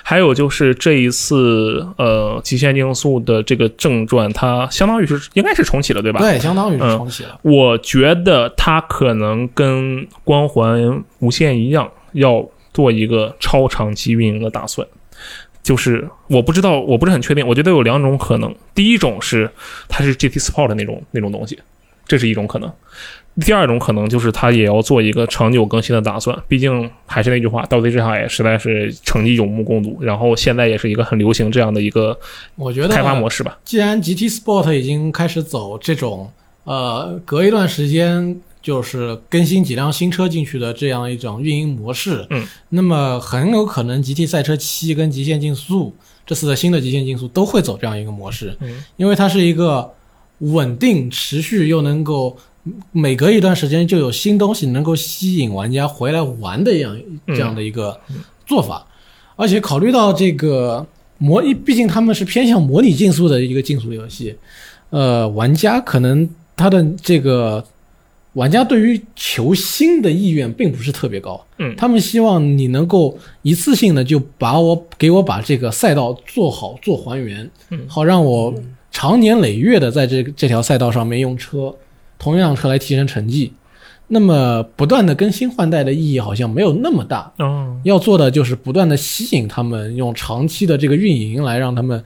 B: 还有就是这一次呃《极限竞速》的这个正传，它相当于是应该是重启了，对吧？
A: 对，相当于是
B: 嗯
A: 重启了。
B: 我觉得它可能跟光环无限一样，要做一个超长期运营的打算。就是我不知道，我不是很确定。我觉得有两种可能，第一种是它是 GT Sport 的那种那种东西，这是一种可能。第二种可能就是他也要做一个长久更新的打算，毕竟还是那句话，《盗贼之海》实在是成绩有目共睹，然后现在也是一个很流行这样的一个
A: 我觉得
B: 开发模式吧。
A: 既然 GT Sport 已经开始走这种呃隔一段时间就是更新几辆新车进去的这样一种运营模式，
B: 嗯，
A: 那么很有可能 GT 赛车七跟极限竞速这次的新的极限竞速都会走这样一个模式，
B: 嗯，
A: 因为它是一个稳定、持续，又能够每隔一段时间就有新东西能够吸引玩家回来玩的样
B: 嗯
A: 这样的一个做法。而且考虑到这个模，毕竟他们是偏向模拟竞速的一个竞速游戏，呃，玩家可能他的这个玩家对于求新的意愿并不是特别高，
B: 嗯。
A: 他们希望你能够一次性的就把我给我把这个赛道做好做还原，
B: 嗯。
A: 好让我长年累月的在这这条赛道上面用车，同一辆车来提升成绩。那么不断的更新换代的意义好像没有那么大，
B: 嗯，
A: 要做的就是不断的吸引他们，用长期的这个运营来让他们，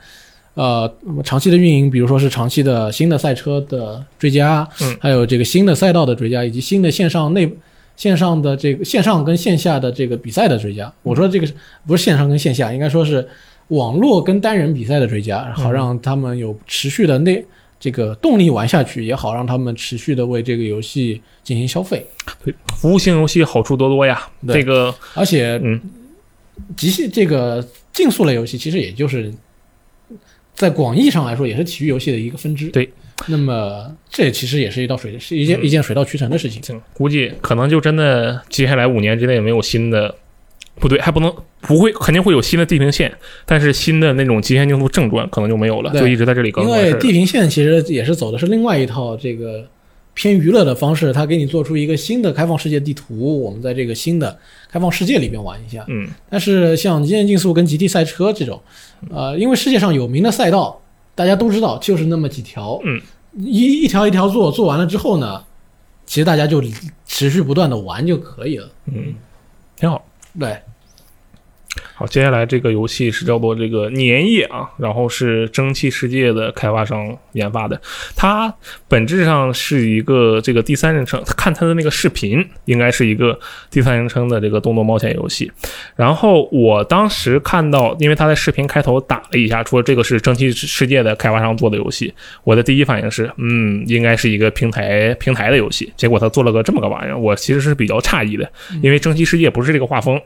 A: 呃，长期的运营，比如说是长期的新的赛车的追加，
B: 嗯
A: 还有这个新的赛道的追加，以及新的线上内线上的这个线上跟线下的这个比赛的追加。我说这个是不是线上跟线下，应该说是网络跟单人比赛的追加，好让他们有持续的内这个动力玩下去，也好让他们持续的为这个游戏进行消费。
B: 对，服务性游戏好处多多呀。这个，
A: 而且
B: 嗯，
A: 极限这个竞速类游戏其实也就是在广义上来说，也是体育游戏的一个分支。
B: 对，
A: 那么这其实也是一道水，是一件、
B: 嗯
A: 一件水到渠成的事情。
B: 行，估计可能就真的接下来五年之内没有新的，不对，还不能不会，肯定会有新的地平线，但是新的那种极限竞速正传可能就没有了，就一直在这里更
A: 因为地平线其实也是走的是另外一套这个偏娱乐的方式，它给你做出一个新的开放世界地图，我们在这个新的开放世界里边玩一下。
B: 嗯
A: 但是像极限竞速跟极地赛车这种，呃，因为世界上有名的赛道，大家都知道，就是那么几条，
B: 嗯，
A: 一一条一条做，做完了之后呢，其实大家就持续不断的玩就可以了。
B: 嗯，挺好。
A: 对，
B: 好，接下来这个游戏是叫做这个粘液啊，然后是蒸汽世界的开发商研发的，它本质上是一个这个第三人称，看它的那个视频应该是一个第三人称的这个动作冒险游戏。然后我当时看到，因为他在视频开头打了一下，说这个是蒸汽世界的开发商做的游戏，我的第一反应是，嗯，应该是一个平台平台的游戏。结果他做了个这么个玩意儿，我其实是比较诧异的，因为蒸汽世界不是这个画风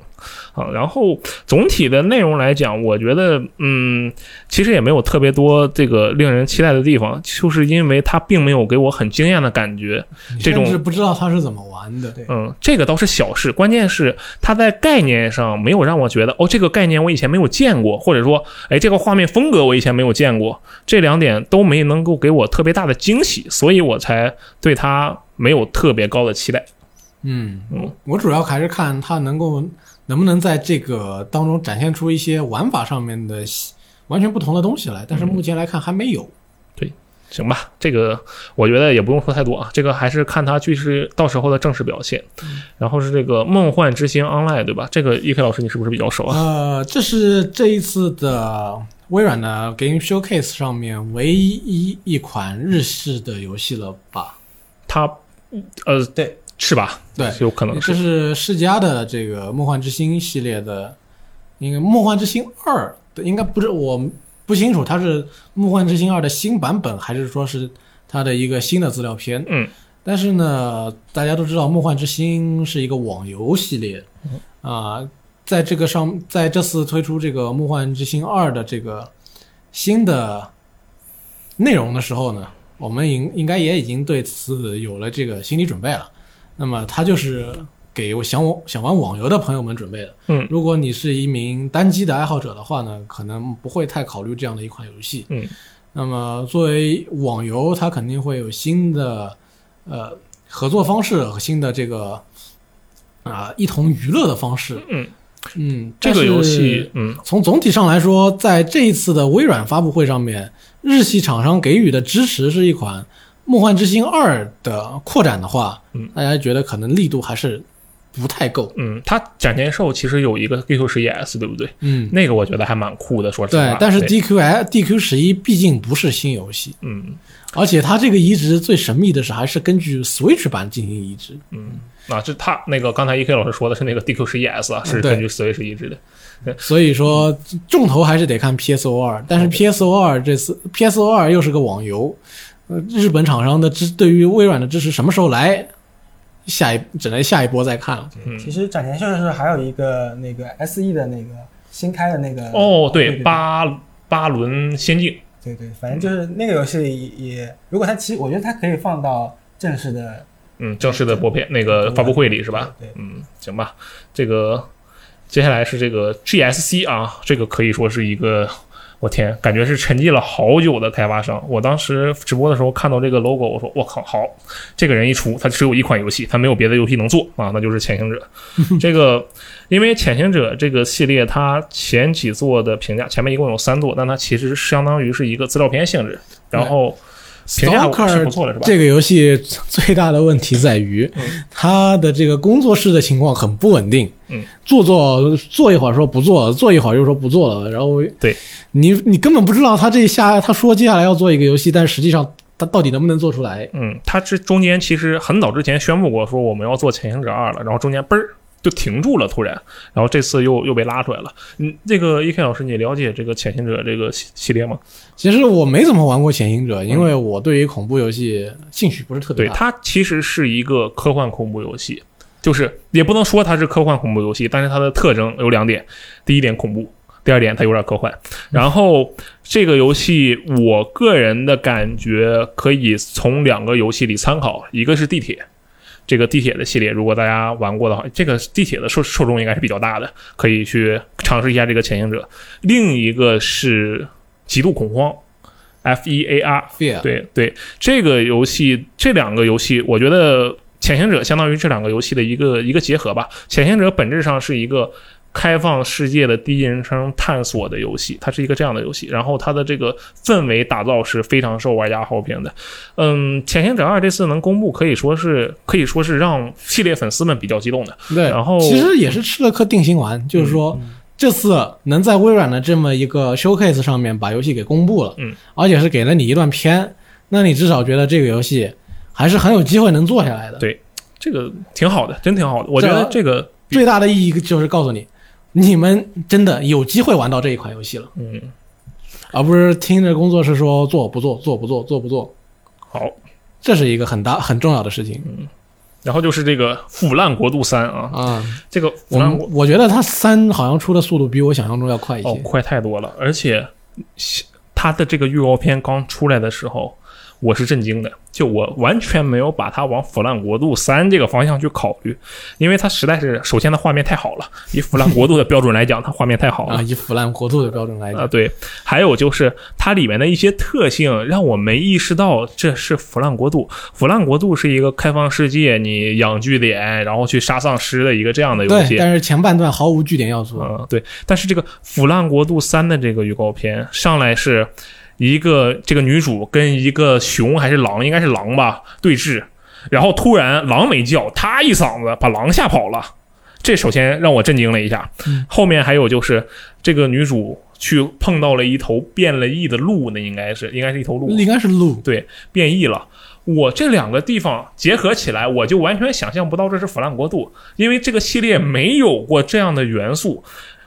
B: 啊。然后总体的内容来讲，我觉得，嗯，其实也没有特别多这个令人期待的地方，就是因为它并没有给我很惊艳的感觉。这种
A: 甚至不知道它是怎么玩的。
C: 对
B: 嗯，这个倒是小事，关键是它在概念上没有让我觉得，哦，这个概念我以前没有见过，或者说，哎，这个画面风格我以前没有见过，这两点都没能够给我特别大的惊喜，所以我才对它没有特别高的期待。
A: 嗯，
B: 嗯
A: 我主要还是看它能够能不能在这个当中展现出一些玩法上面的完全不同的东西来，但是目前来看还没有。
B: 对行吧，这个我觉得也不用说太多啊，这个还是看它具体到时候的正式表现。然后是这个《梦幻之星 Online》，对吧？这个 E.K 老师你是不是比较熟啊？
A: 呃，这是这一次的微软的 Game Showcase 上面唯一一款日式的游戏了吧？
B: 它呃，
C: 对，
B: 是吧？
A: 对，
B: 有可能
A: 这
B: 是。
A: 世嘉的这个《梦幻之星》系列的，应该《梦幻之星二》的，应该不是我不清楚它是《梦幻之星二》的新版本，还是说是它的一个新的资料片。
B: 嗯，
A: 但是呢，大家都知道《梦幻之星》是一个网游系列，啊、在这个上，在这次推出这个《梦幻之星二》的这个新的内容的时候呢，我们应应该也已经对此有了这个心理准备了。那么它就是给我想我想玩网游的朋友们准备的。
B: 嗯
A: 如果你是一名单机的爱好者的话呢，可能不会太考虑这样的一款游戏。
B: 嗯，
A: 那么作为网游，它肯定会有新的呃合作方式和新的这个啊、一同娱乐的方式。
B: 嗯
A: 嗯，
B: 这个游戏，嗯
A: 从总体上来说，在这一次的微软发布会上面，日系厂商给予的支持是一款《梦幻之星二》的扩展的话，
B: 嗯，
A: 大家觉得可能力度还是不太够。
B: 嗯，它展前售其实有一个 DQ 十一 S，对不对？
A: 嗯，
B: 那个我觉得还蛮酷的，说实话。
A: 对，但是 DQ DQ 十一毕竟不是新游戏，
B: 嗯
A: 而且它这个移植最神秘的是还是根据 Switch 版进行移植。
B: 嗯，啊，这他那个刚才 EK 老师说的是那个 DQ 十一 S 啊，是根据 Switch 移植的。
A: 所以说重头还是得看 PSO 二，但是 PSO 二这次 PSO 二又是个网游，呃，日本厂商的支对于微软的支持什么时候来，下一只能下一波再看了。
B: 嗯，
C: 其实展前秀的时候还有一个那个 SE 的那个新开的那个
B: 哦，对，
C: 对
B: 八八轮仙境，
C: 对对，反正就是那个游戏也，如果它其实我觉得它可以放到正式的，
B: 嗯，正式的播片那个发布会里是吧？
C: 对，对
B: 嗯，行吧，这个接下来是这个 GSC 啊，这个可以说是一个。我天，感觉是沉寂了好久的开发商。我当时直播的时候看到这个 logo，我说我靠，好，这个人一出，他只有一款游戏，他没有别的游戏能做啊，那就是《潜行者 [LAUGHS]》。这个，因为《潜行者》这个系列，它前几座的评价，前面一共有三座，但它其实相当于是一个资料片性质，然后评价是不错的，是吧？
A: 这个游戏最大的问题在于，它的这个工作室的情况很不稳定。
B: 嗯，
A: 做做做一会儿说不做，做一会儿又说不做了，然后
B: 对
A: 你你根本不知道他这下他说接下来要做一个游戏，但实际上他到底能不能做出来？
B: 嗯，他这中间其实很早之前宣布过说我们要做《潜行者二》了，然后中间嘣儿就停住了，突然，然后这次又又被拉出来了。嗯，这个 E.K 老师，你了解这个《潜行者》这个系系列吗？
A: 其实我没怎么玩过《潜行者》，因为我对于恐怖游戏兴趣不是特别
B: 大。对，它其实是一个科幻恐怖游戏。就是也不能说它是科幻恐怖游戏，但是它的特征有两点：第一点恐怖，第二点它有点科幻。然后这个游戏，我个人的感觉可以从两个游戏里参考，一个是地铁，这个地铁的系列，如果大家玩过的话，这个地铁的受受众应该是比较大的，可以去尝试一下这个潜行者。另一个是极度恐慌，F E A R，对对，这个游戏这两个游戏，我觉得。潜行者相当于这两个游戏的一个一个结合吧。潜行者本质上是一个开放世界的第一人称探索的游戏，它是一个这样的游戏。然后它的这个氛围打造是非常受玩家好评的。嗯，潜行者二这次能公布，可以说是可以说是让系列粉丝们比较激动的。
A: 对，
B: 然后
A: 其实也是吃了颗定心丸，就是说这次能在微软的这么一个 showcase 上面把游戏给公布了，
B: 嗯，
A: 而且是给了你一段片，那你至少觉得这个游戏。还是很有机会能做下来的。
B: 对，这个挺好的，真挺好的。我觉得这个
A: 最大的意义就是告诉你，你们真的有机会玩到这一款游戏了。
B: 嗯，
A: 而不是听着工作室说做不做，做不做，做不做。
B: 好，
A: 这是一个很大很重要的事情。
B: 嗯，然后就是这个《腐烂国度三》啊
A: 啊，
B: 这个
A: 我我觉得它三好像出的速度比我想象中要快一些，
B: 哦，快太多了。而且它的这个预告片刚出来的时候。我是震惊的，就我完全没有把它往《腐烂国度三》这个方向去考虑，因为它实在是首先它画面太好了，以《腐烂国度》的标准来讲，它画面太好了
A: 啊。以《腐烂国度》的标准来讲
B: 啊，对。还有就是它里面的一些特性让我没意识到这是《腐烂国度》。《腐烂国度》是一个开放世界，你养据点，然后去杀丧尸的一个这样的游戏。
A: 但是前半段毫无据点要素。
B: 嗯，对。但是这个《腐烂国度三》的这个预告片上来是。一个这个女主跟一个熊还是狼，应该是狼吧对峙，然后突然狼没叫，她一嗓子把狼吓跑了，这首先让我震惊了一下。后面还有就是这个女主去碰到了一头变了异的鹿，那应该是应该是一头鹿，
A: 应该是鹿，
B: 对，变异了。我这两个地方结合起来，我就完全想象不到这是腐烂国度，因为这个系列没有过这样的元素，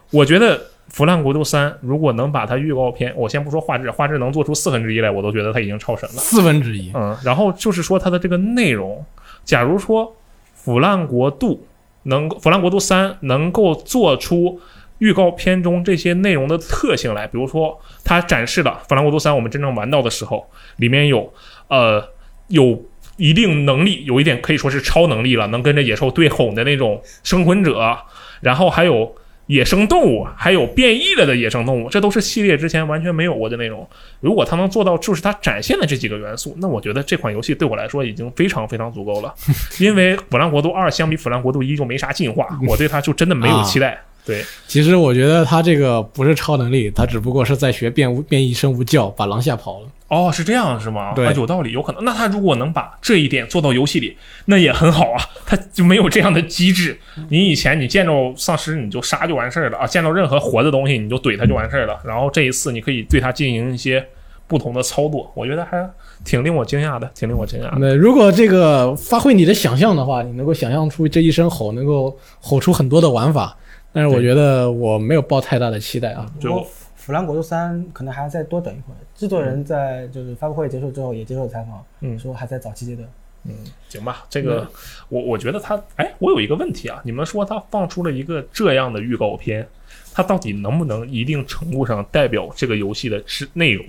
B: 我觉得。《腐烂国度三》如果能把它预告片，我先不说画质，画质能做出四分之一来，我都觉得它已经超神了。
A: 四分之一，
B: 嗯，然后就是说它的这个内容，假如说《腐烂国度》能，《腐烂国度三》能够做出预告片中这些内容的特性来，比如说它展示的《腐烂国度三》，我们真正玩到的时候，里面有呃有一定能力，有一点可以说是超能力了，能跟着野兽对吼的那种生魂者，然后还有。野生动物，还有变异了的野生动物，这都是系列之前完全没有过的内容。如果它能做到，就是它展现的这几个元素，那我觉得这款游戏对我来说已经非常非常足够了。[LAUGHS] 因为《腐烂国度二》相比《腐烂国度一》就没啥进化，[LAUGHS] 我对它就真的没有期待。对，
A: 其实我觉得他这个不是超能力，他只不过是在学变变异生物叫，把狼吓跑了。
B: 哦，是这样是吗？
A: 对，
B: 有道理，有可能。那他如果能把这一点做到游戏里，那也很好啊。他就没有这样的机制。你以前你见着丧尸你就杀就完事儿了啊，见到任何活的东西你就怼他就完事儿了。然后这一次你可以对他进行一些不同的操作，我觉得还挺令我惊讶的，挺令我惊讶。
A: 那如果这个发挥你的想象的话，你能够想象出这一声吼能够吼出很多的玩法，但是我觉得我没有抱太大的期待啊。
B: 就。
C: 《腐烂国度三》可能还要再多等一会儿。制作人在就是发布会结束之后也接受采访，
B: 嗯，
C: 说还在早期阶段。
B: 嗯行吧，这个我我觉得他，哎，我有一个问题啊，你们说他放出了一个这样的预告片，他到底能不能一定程度上代表这个游戏的是内容？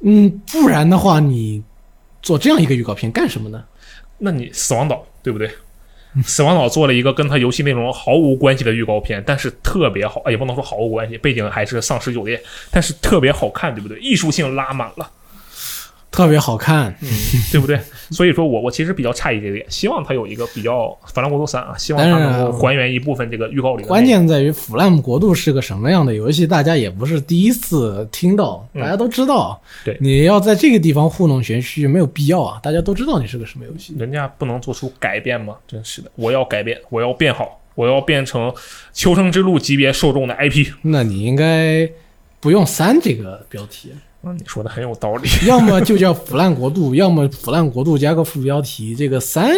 A: 嗯，不然的话，你做这样一个预告片干什么呢？
B: 那你死亡岛对不对？死亡岛做了一个跟他游戏内容毫无关系的预告片，但是特别好，也不能说毫无关系，背景还是丧尸酒店，但是特别好看，对不对？艺术性拉满了，
A: 特别好看，嗯
B: 对不对？[LAUGHS] 所以说我我其实比较诧异这个点，希望它有一个比较《法兰国度三》啊，希望它能够还原一部分这个预告里的
A: 关键在于《腐烂国度》是个什么样的游戏，大家也不是第一次听到，
B: 嗯
A: 大家都知道。
B: 对
A: 你要在这个地方糊弄玄虚没有必要啊，大家都知道你是个什么游戏。
B: 人家不能做出改变吗？真是的，我要改变，我要变好，我要变成《求生之路》级别受众的 IP。
A: 那你应该不用“三”这个标题，
B: 嗯，你说的很有道理。[LAUGHS]
A: 要么就叫“腐烂国度”，[LAUGHS] 要么“腐烂国度”加个副标题。这个“三”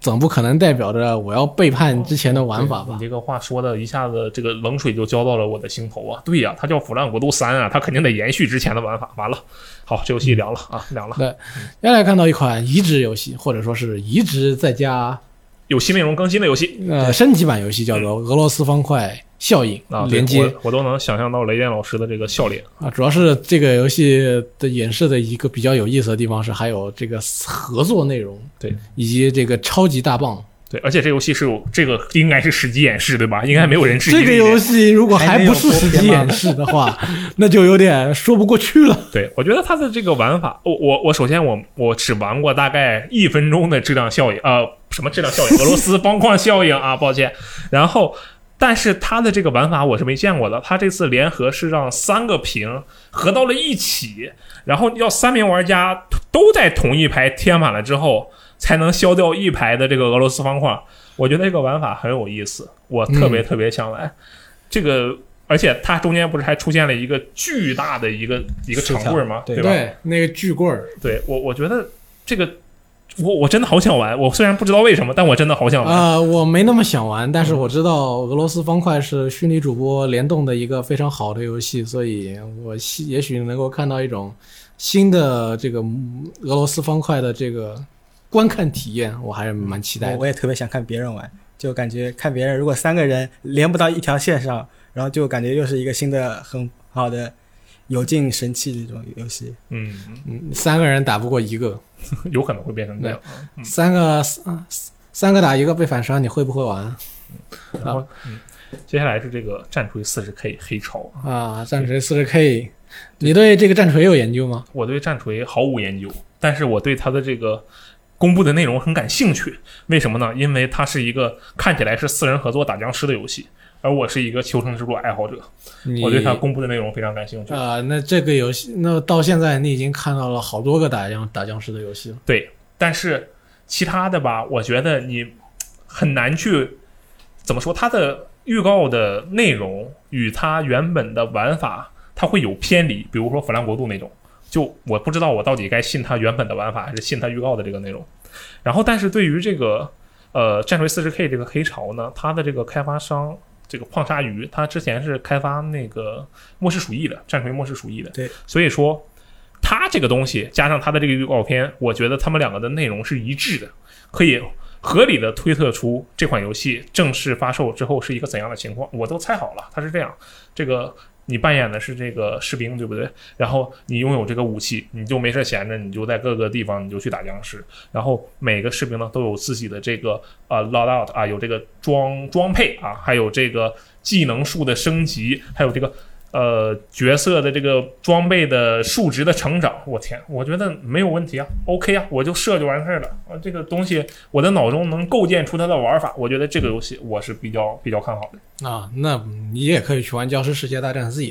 A: 总不可能代表着我要背叛之前的玩法吧
B: 你？这个话说的一下子，这个冷水就浇到了我的心头啊！对呀、它叫《腐烂国度三》啊，它肯定得延续之前的玩法。完了，好，这游戏凉了啊，凉了。
A: 对，接下来看到一款移植游戏，或者说是移植再加
B: 有新内容更新的游戏
A: 呃升级版游戏，叫做《俄罗斯方块效应
B: 啊，》
A: 连接
B: 我我都能想象到雷电老师的这个笑脸。
A: 啊，主要是这个游戏的演示的一个比较有意思的地方是，还有这个合作内容，
B: 对，
A: 以及这个超级大棒。
B: 对，而且这游戏是有这个应该是实际演示对吧？应该没有人质疑
A: 这个游戏如果还不是实际演示的话，[LAUGHS] 那就有点说不过去了。
B: 对，我觉得它的这个玩法，我我我首先我我只玩过大概一分钟的质量效应，呃，什么质量效应？[LAUGHS] 俄罗斯方块效应啊，抱歉。然后，但是它的这个玩法我是没见过的。它这次联合是让三个屏合到了一起，然后要三名玩家都在同一排贴满了之后，才能消掉一排的这个俄罗斯方块。我觉得这个玩法很有意思，我特别特别想玩。这个，而且它中间不是还出现了一个巨大的一个一个长棍儿吗？
C: 对
B: 吧？
A: 对，那个巨棍儿
B: 对我，我觉得这个，我我真的好想玩。我虽然不知道为什么，但我真的好想玩。
A: 啊、我没那么想玩，但是我知道俄罗斯方块是虚拟主播联动的一个非常好的游戏，所以我希也许能够看到一种新的这个嗯俄罗斯方块的这个观看体验，我还是蛮期待的。
C: 我我也特别想看别人玩，就感觉看别人如果三个人连不到一条线上，然后就感觉又是一个新的很好的有劲神器这种游戏。
B: 嗯，
A: 嗯，三个人打不过一个，[LAUGHS]
B: 有可能会变成这样。
A: 三个三三个打一个被反杀，你会不会玩
B: 然后，嗯，接下来是这个战锤四十 K 黑潮。
A: 啊？战锤四十 K，你对这个战锤有研究吗？
B: 我对战锤毫无研究，但是我对它的这个公布的内容很感兴趣。为什么呢？因为它是一个看起来是四人合作打僵尸的游戏，而我是一个求生之路爱好者，我对他公布的内容非常感兴趣。
A: 啊、那这个游戏，那到现在你已经看到了好多个打僵打僵尸的游戏了。
B: 对，但是其他的吧，我觉得你很难去怎么说，它的预告的内容与它原本的玩法，它会有偏离。比如说《腐烂国度》那种，就我不知道我到底该信它原本的玩法，还是信它预告的这个内容。然后，但是对于这个呃战锤四十 K 这个黑潮呢，它的这个开发商。这个矿鲨鱼，它之前是开发那个末世鼠疫的，战锤末世鼠疫的，
C: 对，
B: 所以说它这个东西加上它的这个预告片，我觉得他们两个的内容是一致的，可以合理的推测出这款游戏正式发售之后是一个怎样的情况。我都猜好了，它是这样：这个你扮演的是这个士兵，对不对？然后你拥有这个武器，你就没事闲着，你就在各个地方你就去打僵尸。然后每个士兵呢都有自己的这个啊 loadout 啊，有这个装装配啊，还有这个技能树的升级，还有这个呃角色的这个装备的数值的成长，我天，我觉得没有问题啊，OK 啊，我就设就完事儿了啊。这个东西我的脑中能构建出它的玩法，我觉得这个游戏我是比较比较看好的
A: 啊，那你也可以去玩《僵尸世界大战 Z》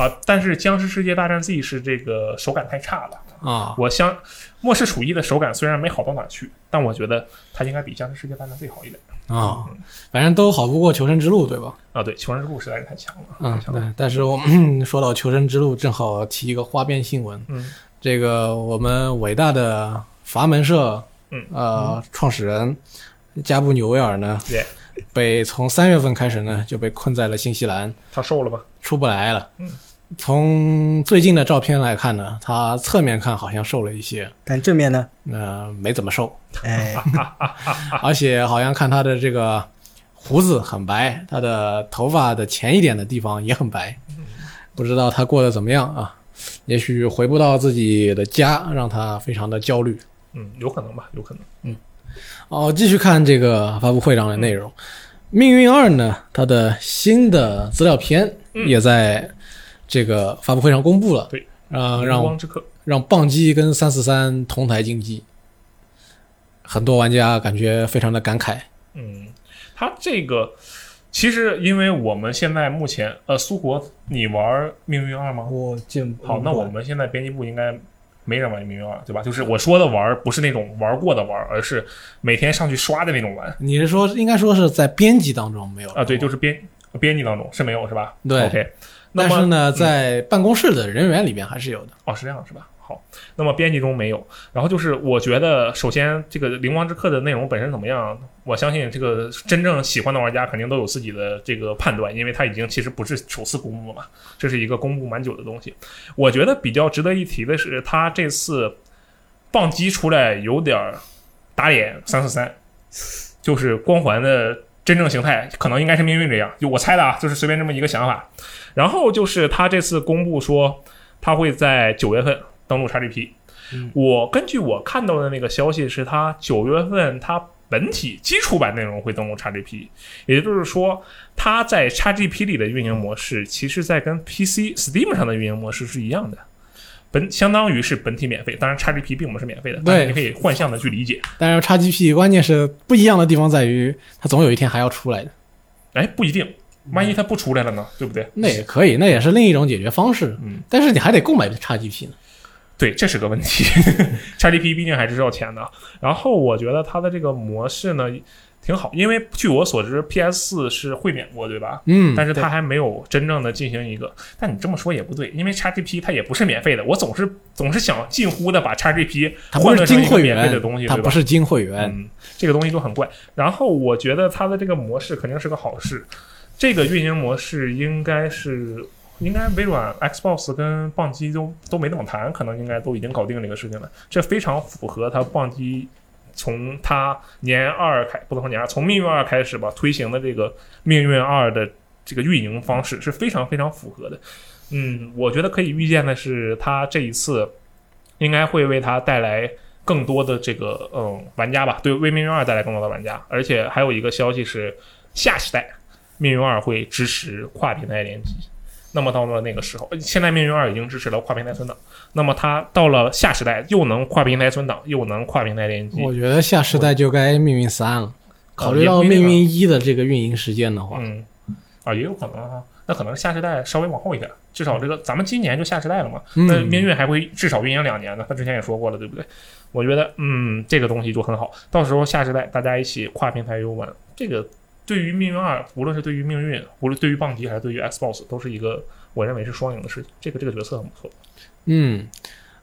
B: 啊。但是《僵尸世界大战 Z》是这个手感太差了，
A: 啊。
B: 我相末世鼠疫的手感虽然没好到哪去，但我觉得它应该比《僵尸世界大战 Z》好一点
A: 啊，反正都好不过《求生之路》，对吧？
B: 啊。对，求生之路实在是太强了，
A: 嗯
B: 太，强了。
A: 对。但是我们说到《求生之路》，正好提一个花边新闻。
B: 嗯，
A: 这个我们伟大的阀门社，
B: 嗯
A: 呃，创始人加布纽维尔呢被从三月份开始呢就被困在了新西兰，
B: 他瘦了吧？
A: 出不来了。
B: 嗯
A: 从最近的照片来看呢，他侧面看好像瘦了一些，
C: 但正面呢？
A: 呃，没怎么瘦，
C: 哎，[LAUGHS]
A: 而且好像看他的这个胡子很白，他的头发的前一点的地方也很白，不知道他过得怎么样啊？也许回不到自己的家，让他非常的焦虑。
B: 嗯，有可能吧，有可能。
A: 嗯哦，继续看这个发布会上的内容，命运二》呢，它的新的资料片
B: 嗯
A: 也在这个发布会上公布了，
B: 对，
A: 让
B: 阳
A: 让让棒机跟三四三同台竞技，很多玩家感觉非常的感慨。
B: 嗯，他这个其实因为我们现在目前呃，苏国你玩命运二吗？
C: 我进
B: 好，那我们现在编辑部应该没人玩命运二，对吧？就是我说的玩，不是那种玩过的玩，而是每天上去刷的那种玩
A: 你是说应该说是在编辑当中没有
B: 啊。对，就是编编辑当中是没有是吧？
A: 对
B: OK，
A: 但是呢，在办公室的人员里边还是有的。
B: 哦，是这样是吧？好，那么编辑中没有。然后就是我觉得，首先这个《灵光之客》的内容本身怎么样，我相信这个真正喜欢的玩家肯定都有自己的这个判断，因为它已经其实不是首次公布嘛，这是一个公布蛮久的东西。我觉得比较值得一提的是，它这次棒击出来有点儿打脸三四三，就是光环的。真正形态可能应该是命运这样，就我猜的啊，就是随便这么一个想法。然后就是他这次公布说，他会在九月份登陆 XGP。
C: 嗯
B: 我根据我看到的那个消息是，他九月份他本体基础版内容会登陆 XGP，也就是说，它在 XGP 里的运营模式，其实在跟 PC Steam 上的运营模式是一样的。本相当于是本体免费，当然 XGP 并不是免费的，但是你可以幻象的去理解。
A: 但是 XGP 关键是不一样的地方在于，它总有一天还要出来的。
B: 哎，不一定，万一它不出来了呢？对不对？
A: 那也可以，那也是另一种解决方式。
B: 嗯，
A: 但是你还得购买 XGP 呢。
B: 对，这是个问题。[LAUGHS] XGP 毕竟还是要钱的。然后我觉得它的这个模式呢挺好，因为据我所知，PS 四是会免过，对吧？
A: 嗯，
B: 但是它还没有真正的进行一个。但你这么说也不对，因为 XGP 它也不是免费的。我总是总是想近乎的把 XGP 换成一个
A: 金会员
B: 免费的东西，对吧？
A: 它不是金会员。
B: 嗯，这个东西就很怪。然后我觉得它的这个模式肯定是个好事，这个运营模式应该是。应该微软、Xbox 跟棒机都都没怎么谈，可能应该都已经搞定这个事情了。这非常符合它棒机从它年二开，不能说年二，从命运二开始吧推行的这个命运二的这个运营方式是非常非常符合的。嗯，我觉得可以预见的是，它这一次应该会为它带来更多的这个嗯玩家吧，对为命运二带来更多的玩家，而且还有一个消息是，下时代命运二会支持跨平台联机。那么到了那个时候，呃现在命运二已经支持了跨平台存档，那么它到了下时代又能跨平台存档，又能跨平台联机。
A: 我觉得下时代就该命运三了。考虑到命运一的这个运营时间的话，
B: 嗯，啊，也有可能啊、那可能下时代稍微往后一点，至少这个咱们今年就下时代了嘛。那
A: 嗯，
B: 命运还会至少运营两年呢，他之前也说过了，对不对？我觉得，嗯，这个东西就很好。到时候下时代大家一起跨平台游玩，这个对于命运二，无论是对于命运，无论对于棒机还是对于 Xbox，都是一个我认为是双赢的事情。这个这个决策很不错。
A: 嗯，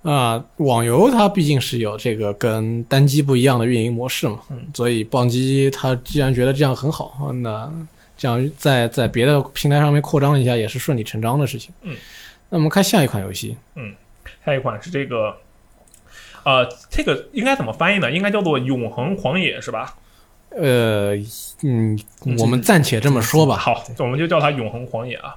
A: 啊、网游它毕竟是有这个跟单机不一样的运营模式嘛，
B: 嗯
A: 所以棒机它既然觉得这样很好，那这样在在别的平台上面扩张一下也是顺理成章的事情。
B: 嗯，
A: 那我们看下一款游戏，嗯
B: 下一款是这个，呃，这个应该怎么翻译呢？应该叫做《永恒狂野》是吧？
A: 呃，嗯
C: 嗯，
A: 我们暂且这么说吧。
B: 好，我们就叫它《永恒狂野》啊。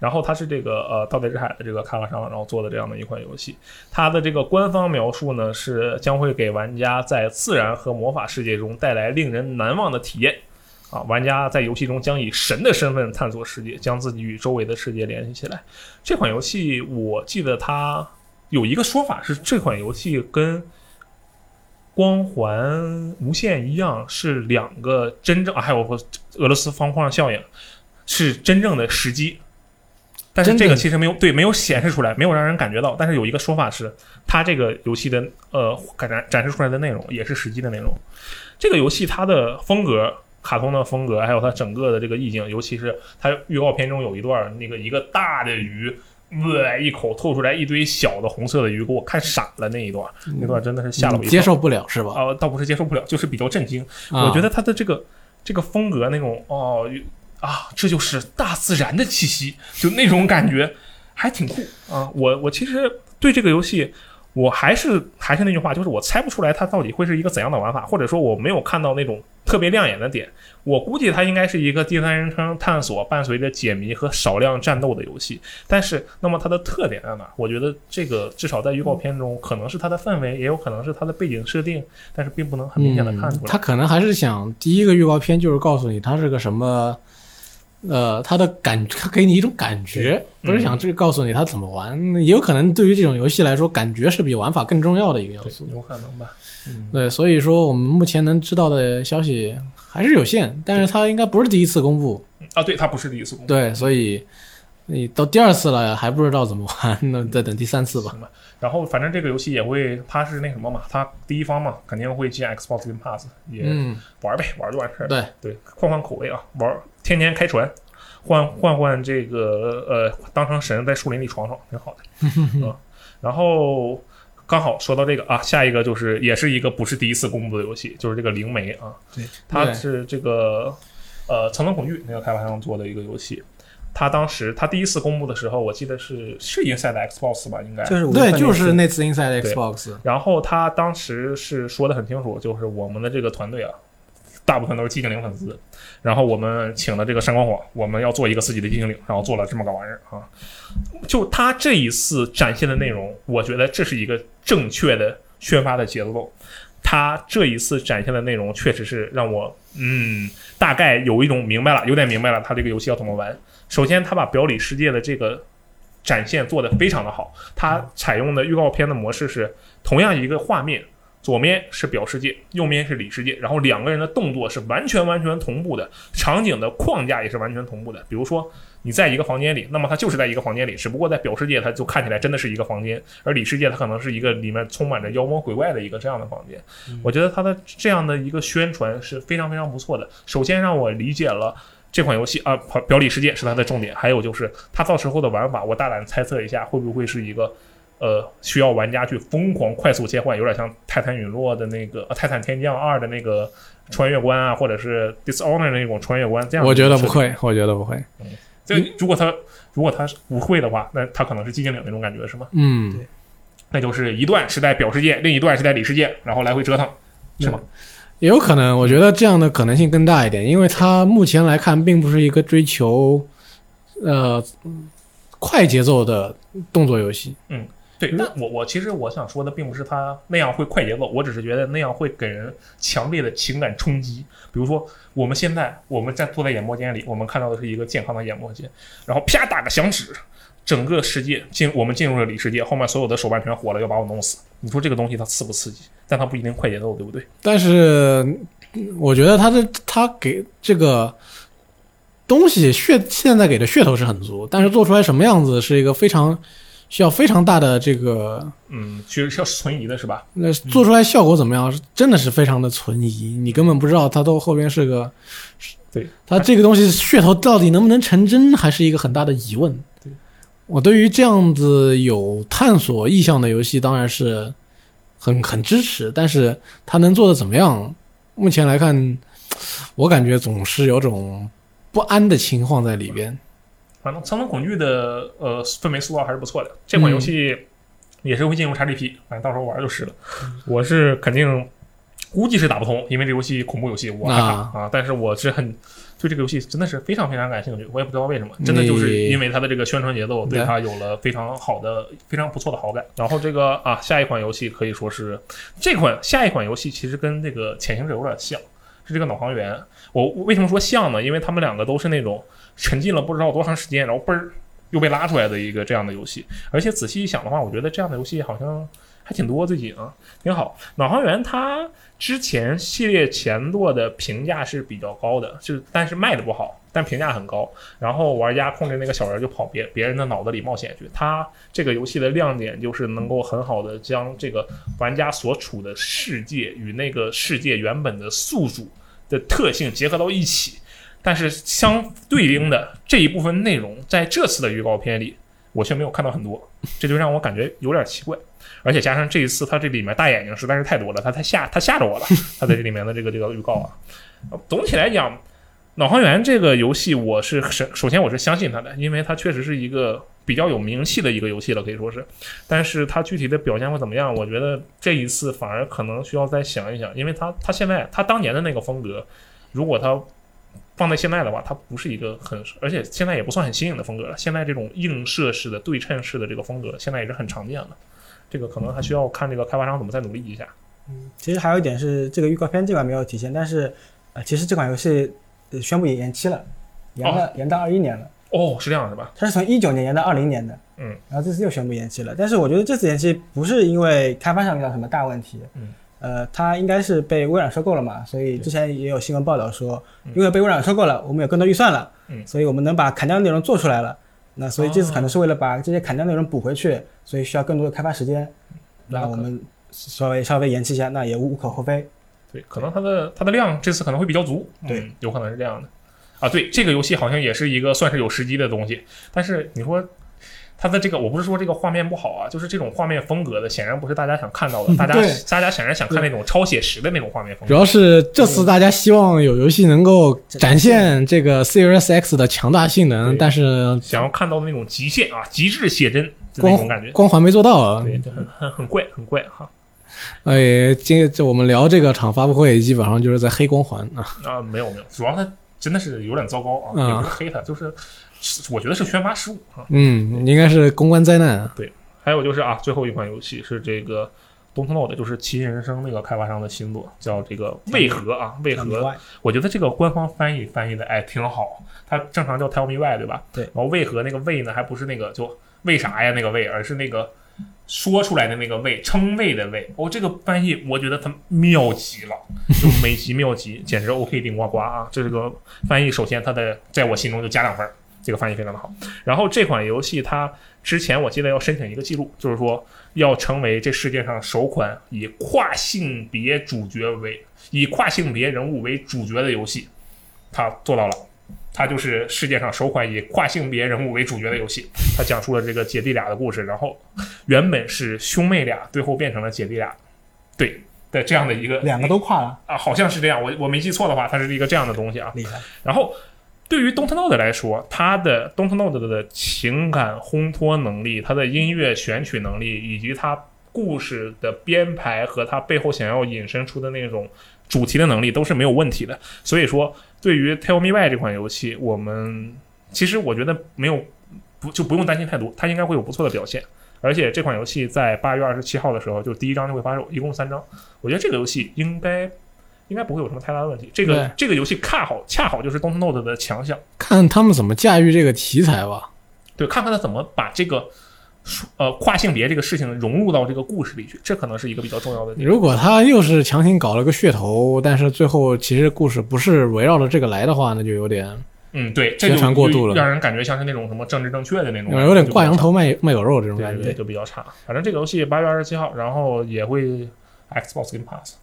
B: 然后它是这个呃盗贼之海的这个开发商，然后做的这样的一款游戏。它的这个官方描述呢是将会给玩家在自然和魔法世界中带来令人难忘的体验。啊，玩家在游戏中将以神的身份探索世界，将自己与周围的世界联系起来。这款游戏我记得它有一个说法是，这款游戏跟光环无限一样，是两个真正、啊、还有个俄罗斯方块效应，是真正的时机。但是这个其实没有对没有显示出来，没有让人感觉到。但是有一个说法是，它这个游戏的呃展展示出来的内容也是实际的内容。这个游戏它的风格，卡通的风格，还有它整个的这个意境，尤其是它预告片中有一段那个一个大的鱼。呃，一口吐出来一堆小的红色的鱼，给我看傻了那一段，那段真的是吓了我一跳。
A: 嗯接受不了是吧？
B: 啊、倒不是接受不了，就是比较震惊。
A: 啊
B: 我觉得他的这个这个风格那种哦啊，这就是大自然的气息，就那种感觉。还挺酷啊！我我其实对这个游戏，我还是还是那句话，就是我猜不出来它到底会是一个怎样的玩法，或者说我没有看到那种特别亮眼的点。我估计它应该是一个第三人称探索，伴随着解谜和少量战斗的游戏。但是，那么它的特点在哪？我觉得这个至少在预告片中，可能是它的氛围，也有可能是它的背景设定，但是并不能很明显的看出来。
A: 嗯可能还是想第一个预告片就是告诉你它是个什么，呃，他的感，他给你一种感觉，不是想这个告诉你他怎么玩。也有可能对于这种游戏来说，感觉是比玩法更重要的一个要素。
B: 有可能吧？嗯，
A: 对，所以说我们目前能知道的消息还是有限，但是他应该不是第一次公布，
B: 啊，对，他不是第一次公布。
A: 对，所以你到第二次了还不知道怎么玩，[LAUGHS] 那再等第三次吧。
B: 然后反正这个游戏也会，它是那什么嘛，它第一方嘛，肯定会进 Xbox Game Pass，也
A: 嗯，
B: 玩呗，玩就完事儿。
A: 对，
B: 对，换换口味啊，玩天天开船，换换换这个呃，当成神在树林里闯闯，挺好的 [LAUGHS] 啊。然后刚好说到这个啊，下一个就是也是一个不是第一次公布的游戏，就是这个灵媒啊，
C: 对，
B: 它是这个呃层层恐惧那个开发商做的一个游戏。他当时他第一次公布的时候，我记得是是 Inside Xbox 吧，应该。
C: 就是
A: 对，就是
C: 那
A: 那次 Inside
B: 对。
A: Xbox，
B: 然后他当时是说的很清楚，就是我们的这个团队啊，大部分都是寂静岭粉丝，然后我们请了这个闪光火，我们要做一个自己的寂静岭，然后做了这么个玩意儿啊。就他这一次展现的内容，我觉得这是一个正确的宣发的节奏。他这一次展现的内容，确实是让我嗯，大概有一种明白了，有点明白了他这个游戏要怎么玩。首先，他把表里世界的这个展现做得非常的好。他采用的预告片的模式是同样一个画面，左面是表世界，右面是里世界，然后两个人的动作是完全完全同步的，场景的框架也是完全同步的。比如说你在一个房间里，那么它就是在一个房间里，只不过在表世界它就看起来真的是一个房间，而里世界它可能是一个里面充满着妖魔鬼怪的一个这样的房间。我觉得它的这样的一个宣传是非常非常不错的。首先让我理解了。这款游戏啊，表表里世界是它的重点，还有就是它到时候的玩法，我大胆猜测一下，会不会是一个呃需要玩家去疯狂快速切换，有点像《泰坦陨落》的那个《呃泰坦天降二》的那个穿越关啊，或者是《Dishonor》那种穿越关这样
A: 我觉得。不会，我觉得不会。
B: 这如果他如果他不会的话，那他可能是寂静岭那种感觉是吗？
A: 嗯
C: 对，
B: 那就是一段是在表世界，另一段是在里世界，然后来回折腾，是吗？
A: 也有可能，我觉得这样的可能性更大一点，因为它目前来看并不是一个追求呃快节奏的动作游戏。
B: 对，但我我其实我想说的并不是他那样会快节奏，我只是觉得那样会给人强烈的情感冲击。比如说，我们现在我们在坐在演播间里，我们看到的是一个健康的演播间，然后啪打个响指，整个世界进我们进入了里世界，后面所有的手办全火了，要把我弄死。你说这个东西它刺不刺激？但它不一定快节奏，对不对？
A: 但是嗯我觉得它的它给这个东西噱现在给的噱头是很足，但是做出来什么样子是一个非常需要非常大的这个
B: 嗯，其实是要存疑的是吧？
A: 那做出来效果怎么样？是真的是非常的存疑，你根本不知道它都后边是个，
B: 对
A: 它这个东西噱头到底能不能成真，还是一个很大的疑问。
B: 对，
A: 我对于这样子有探索意向的游戏，当然是很很支持，但是它能做的怎么样？目前来看，我感觉总是有种不安的情况在里边。
B: 反正《层层恐惧》的呃氛围塑造还是不错的。这款游戏也是会进入 XGP，反正到时候玩就是了。我是肯定估计是打不通，因为这游戏恐怖游戏我害怕
A: 啊
B: 啊。但是我是很对这个游戏真的是非常非常感兴趣，我也不知道为什么，真的就是因为它的这个宣传节奏，对
A: 对
B: 它有了非常好的、非常不错的好感。然后这个啊，下一款游戏可以说是这款下一款游戏其实跟那个《潜行者》有点像，是这个脑航员。我我为什么说像呢？因为他们两个都是那种沉浸了不知道多长时间，然后嘣儿又被拉出来的一个这样的游戏。而且仔细一想的话，我觉得这样的游戏好像还挺多，最近啊挺好。脑航员它之前系列前作的评价是比较高的，就但是卖的不好，但评价很高。然后玩家控制那个小人就跑别别人的脑子里冒险去。它这个游戏的亮点就是能够很好的将这个玩家所处的世界与那个世界原本的宿主的特性结合到一起。但是相对应的这一部分内容，在这次的预告片里，我却没有看到很多，这就让我感觉有点奇怪。而且加上这一次，它这里面大眼睛实在是太多了，它太吓它吓着我了。[LAUGHS] 它在这里面的这个这个预告啊，总体来讲，脑航员这个游戏我是首首先我是相信它的，因为它确实是一个比较有名气的一个游戏了，可以说是。但是它具体的表现会怎么样？我觉得这一次反而可能需要再想一想，因为它它现在它当年的那个风格，如果它放在现在的话，它不是一个很，而且现在也不算很新颖的风格了。现在这种映射式的、对称式的这个风格，现在也是很常见的。这个可能还需要看这个开发商怎么再努力一下。
C: 嗯其实还有一点是，这个预告片这款没有体现，但是呃，其实这款游戏呃宣布也延期了，延了、延到二一年了。
B: 哦，是这样是吧？
C: 它是从一九年延到二零年的，
B: 嗯，
C: 然后这次又宣布延期了。但是我觉得这次延期不是因为开发商遇到什么大问题，
B: 嗯，
C: 呃，它应该是被微软收购了嘛，所以之前也有新闻报道说
B: 嗯，
C: 因为被微软收购了，我们有更多预算了，
B: 嗯
C: 所以我们能把砍掉的内容做出来了。那所以这次可能是为了把这些砍掉内容补回去，所以需要更多的开发时间。
B: 那
C: 我们稍微稍微延期一下，那也无可厚非。
B: 对，可能它的它的量这次可能会比较足，
C: 对
B: 嗯，有可能是这样的。啊，对，这个游戏好像也是一个算是有时机的东西，但是你说它的这个，我不是说这个画面不好啊，就是这种画面风格的，显然不是大家想看到的，大家大家显然想看那种超写实的那种画面风格。
A: 主要是这次大家希望有游戏能够展现这个 Series X 的强大性能，但是
B: 想要看到的那种极限啊，极致写真那种感觉，
A: 光环没做到
B: 啊。对，很很很怪，很怪哈。
A: 哎，今这我们聊这个场发布会，基本上就是在黑光环啊。
B: 啊，没有没有，主要它真的是有点糟糕啊，
A: 嗯
B: 也不是黑它，就是是我觉得是宣发失误啊。
A: 嗯，应该是公关灾难。
B: 对还有就是啊，最后一款游戏是这个 Don't Know 的，就是《奇人生》那个开发商的新作，叫这个为何啊？为何？我觉得这个官方翻译翻译的哎挺好，它正常叫 Tell Me Why 对吧？
C: 对
B: 然后为何那个为呢，还不是那个就为啥呀那个为，而是那个说出来的那个为，称谓的谓。哦，这个翻译我觉得它妙极了，就美极妙极，简直 OK 顶呱呱啊！这是个翻译首先它的在我心中就加两分儿，这个翻译非常的好。然后这款游戏它之前我记得要申请一个记录，就是说要成为这世界上首款以跨性别主角为以跨性别人物为主角的游戏，它做到了。它就是世界上首款以跨性别人物为主角的游戏。它讲述了这个姐弟俩的故事，然后原本是兄妹俩，最后变成了姐弟俩，对的这样的一个
C: 两个都跨了，
B: 啊，好像是这样。我我没记错的话，它是一个这样的东西啊。
C: 厉害。
B: 然后对于 Don't Know 的来说，它的 Don't Know 的的情感烘托能力、它的音乐选取能力，以及它故事的编排和它背后想要引申出的那种主题的能力都是没有问题的。所以说，对于 Tell Me Why 这款游戏，我们其实我觉得没有不就不用担心太多，它应该会有不错的表现。而且这款游戏在八月二十七号的时候，就第一章就会发售，一共三章。我觉得这个游戏应该应该不会有什么太大的问题。这个这个游戏恰好恰好就是 Don't Note 的强项，
A: 看他们怎么驾驭这个题材吧。
B: 对，看看他怎么把这个呃跨性别这个事情融入到这个故事里去，这可能是一个比较重要的点。
A: 如果他又是强行搞了个噱头，但是最后其实故事不是围绕着这个来的话，那就有点
B: 嗯，对，这就
A: 宣传过度了
B: 让人感觉像是那种什么政治正确的那种，
A: 有点挂羊头卖卖狗肉这种感觉。
B: 就比较差。反正这个游戏八月二十七号，然后也会 Xbox Game Pass。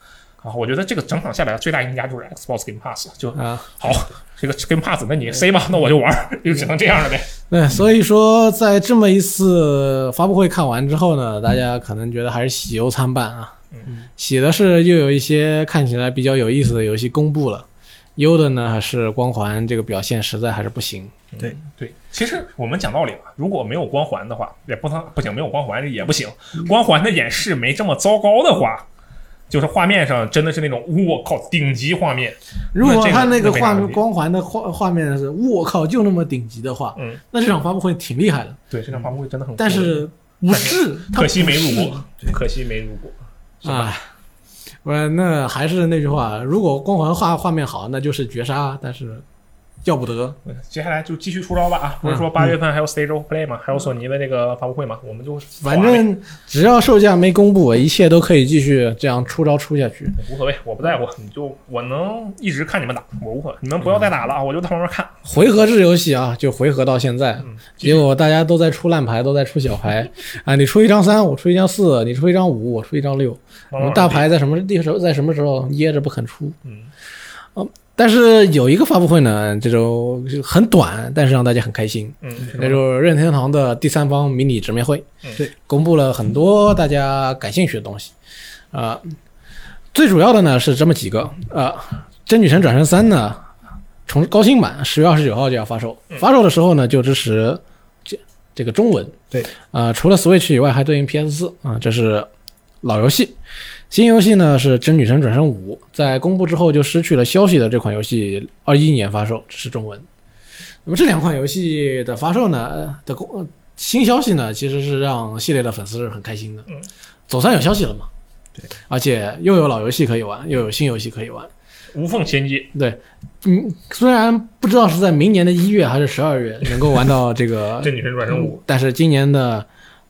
B: 啊，我觉得这个整场下来最大赢家就是 Xbox Game Pass，就
A: 啊，
B: 好，这个 Game Pass，那你 C 吧，那我就玩儿，就只能这样了呗。
A: 对，所以说在这么一次发布会看完之后呢，大家可能觉得还是喜忧参半啊。
B: 嗯，
A: 喜的是又有一些看起来比较有意思的游戏公布了，忧的呢还是光环这个表现实在还是不行。
C: 对
B: 对，其实我们讲道理嘛，如果没有光环的话，也不能不行，没有光环也不行。光环的演示没这么糟糕的话，就是画面上真的是那种我靠顶级画面。
A: 如果他那个画光环的画画面是我靠就那么顶级的话，
B: 嗯，
A: 那这场发布会挺厉害的。
B: 对，这场发布会真的很酷，
A: 但是不是，
B: 可惜没
A: 不是
B: 入国，可惜没入国。是吧
A: 啊。不是，那还是那句话，如果光环画画面好，那就是绝杀，但是要不得。
B: 接下来就继续出招吧啊！不是说八月份还有 Stage of Play 吗？还有索尼的那个发布会吗？我们就
A: 反正只要售价没公布，一切都可以继续这样出招出下去。
B: 无所谓，我不在乎，你就我能一直看你们打，我无所谓，你们不要再打了啊！我就在旁边看。
A: 回合制游戏啊，就回合到现在，
B: 嗯，
A: 结果大家都在出烂牌，都在出小牌 [LAUGHS] 啊！你出一张三，我出一张四；你出一张五，我出一张六。我们大牌在什么地时候，在什么时候噎着不肯出？
B: 嗯，
A: 但是有一个发布会呢，这周很短，但是让大家很开心。
B: 嗯，
A: 那就是任天堂的第三方迷你直面会，
B: 嗯。
C: 对，
A: 公布了很多大家感兴趣的东西，啊、最主要的呢是这么几个，啊、真女神转生三》呢，重高清版十月二十九号就要发售，
B: 嗯。
A: 发售的时候呢就支持这这个中文。
C: 对，
A: 啊，除了 Switch 以外，还对应 PS 四。啊，这是老游戏。新游戏呢是《真女神转生五》，在公布之后就失去了消息的这款游戏，二一年发售，这是中文。那么这两款游戏的发售呢呃的公呃新消息呢，其实是让系列的粉丝是很开心的，
B: 嗯，
A: 总算有消息了嘛。
C: 对，
A: 而且又有老游戏可以玩，又有新游戏可以玩。
B: 无缝衔接，
A: 对，嗯，虽然不知道是在明年的一月还是十二月能够玩到这个 [LAUGHS]
B: 真女神转生五，
A: 但是今年的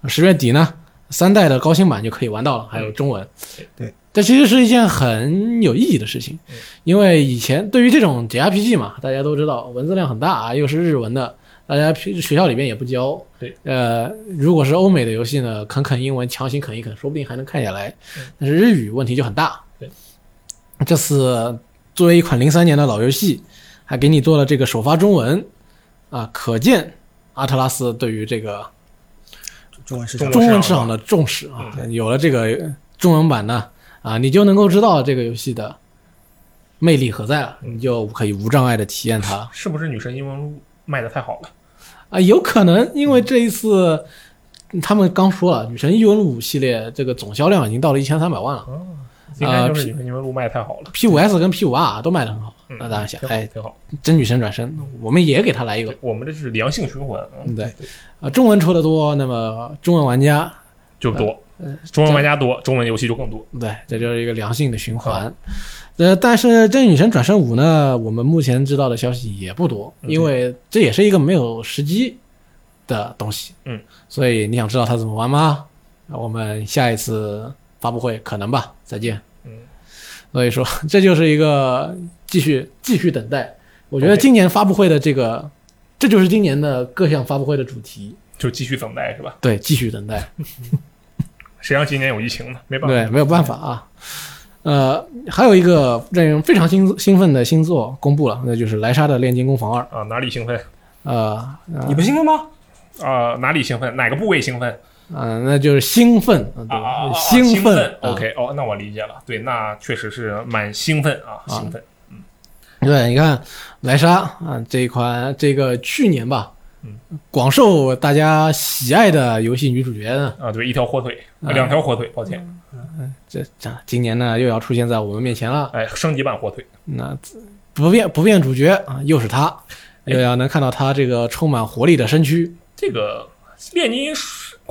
A: 十月底呢，三代的高清版就可以玩到了，还有中文。
C: 对，
A: 这其实是一件很有意义的事情
B: 嗯，
A: 因为以前对于这种 JRPG 嘛，大家都知道文字量很大啊，又是日文的，大家平学校里面也不教。
B: 对，
A: 呃，如果是欧美的游戏呢，啃啃英文，强行啃一啃，说不定还能看下来
B: 嗯。
A: 但是日语问题就很大。
B: 对，
A: 这次作为一款零三年的老游戏，还给你做了这个首发中文，啊，可见阿特拉斯对于这个
C: 中文市场
A: 中文市场的重视啊，有了这个中文版呢，啊，你就能够知道这个游戏的魅力何在了，你就可以无障碍的体验它
B: 是不是女神异闻录卖的太好了？
A: 啊。有可能因为这一次他们刚说了，《女神异闻录》系列这个总销量已经到了一千三百万了
B: 应该就是女神异闻录卖的太好了。
A: ，P 五 S 跟 P 五 R 都卖的很好。
B: 嗯
A: 那大家想
B: 挺，好
A: 哎，
B: 挺好。
A: 真女神转身，我们也给他来一个
B: 我们这是良性循环，嗯
A: 嗯对啊，中文出的多，那么中文玩家
B: 就多，
A: 呃
B: 中文玩家多，中文游戏就更多。
A: 对，这就是一个良性的循环。呃，但是《真女神转生五》呢，我们目前知道的消息也不多，
B: 嗯
A: 因为这也是一个没有时机的东西。
B: 嗯，
A: 所以你想知道它怎么玩吗？那我们下一次发布会可能吧，再见。
B: 嗯，
A: 所以说这就是一个继续继续等待。我觉得今年发布会的这个，这就是今年的各项发布会的主题。
B: 就继续等待是吧？
A: 对，继续等待。[LAUGHS]
B: 谁让今年有疫情呢？没办法。
A: 对，没有办法啊。呃，还有一个让人非常兴兴奋的新作公布了，那就是莱莎的《炼金工坊二》。
B: 啊，哪里兴奋
A: 呃，呃
C: 你不兴奋吗？
B: 啊？哪里兴奋？哪个部位兴奋？
A: 呃，那就是兴奋，
B: 啊！
A: 兴
B: 奋。
A: 啊
B: OK，哦，那我理解了。对，那确实是蛮兴奋啊，兴奋。
A: 嗯对，你看莱莎啊，这一款这个去年吧，
B: 嗯，
A: 广受大家喜爱的游戏女主角呢，
B: 啊，对，一条火腿，
A: 啊
B: 两条火腿，抱歉，嗯
A: 这这今年呢又要出现在我们面前了。
B: 哎，升级版火腿，
A: 那不变不变主角啊，又是她，又要能看到她这个充满活力的身躯。
B: 这个炼金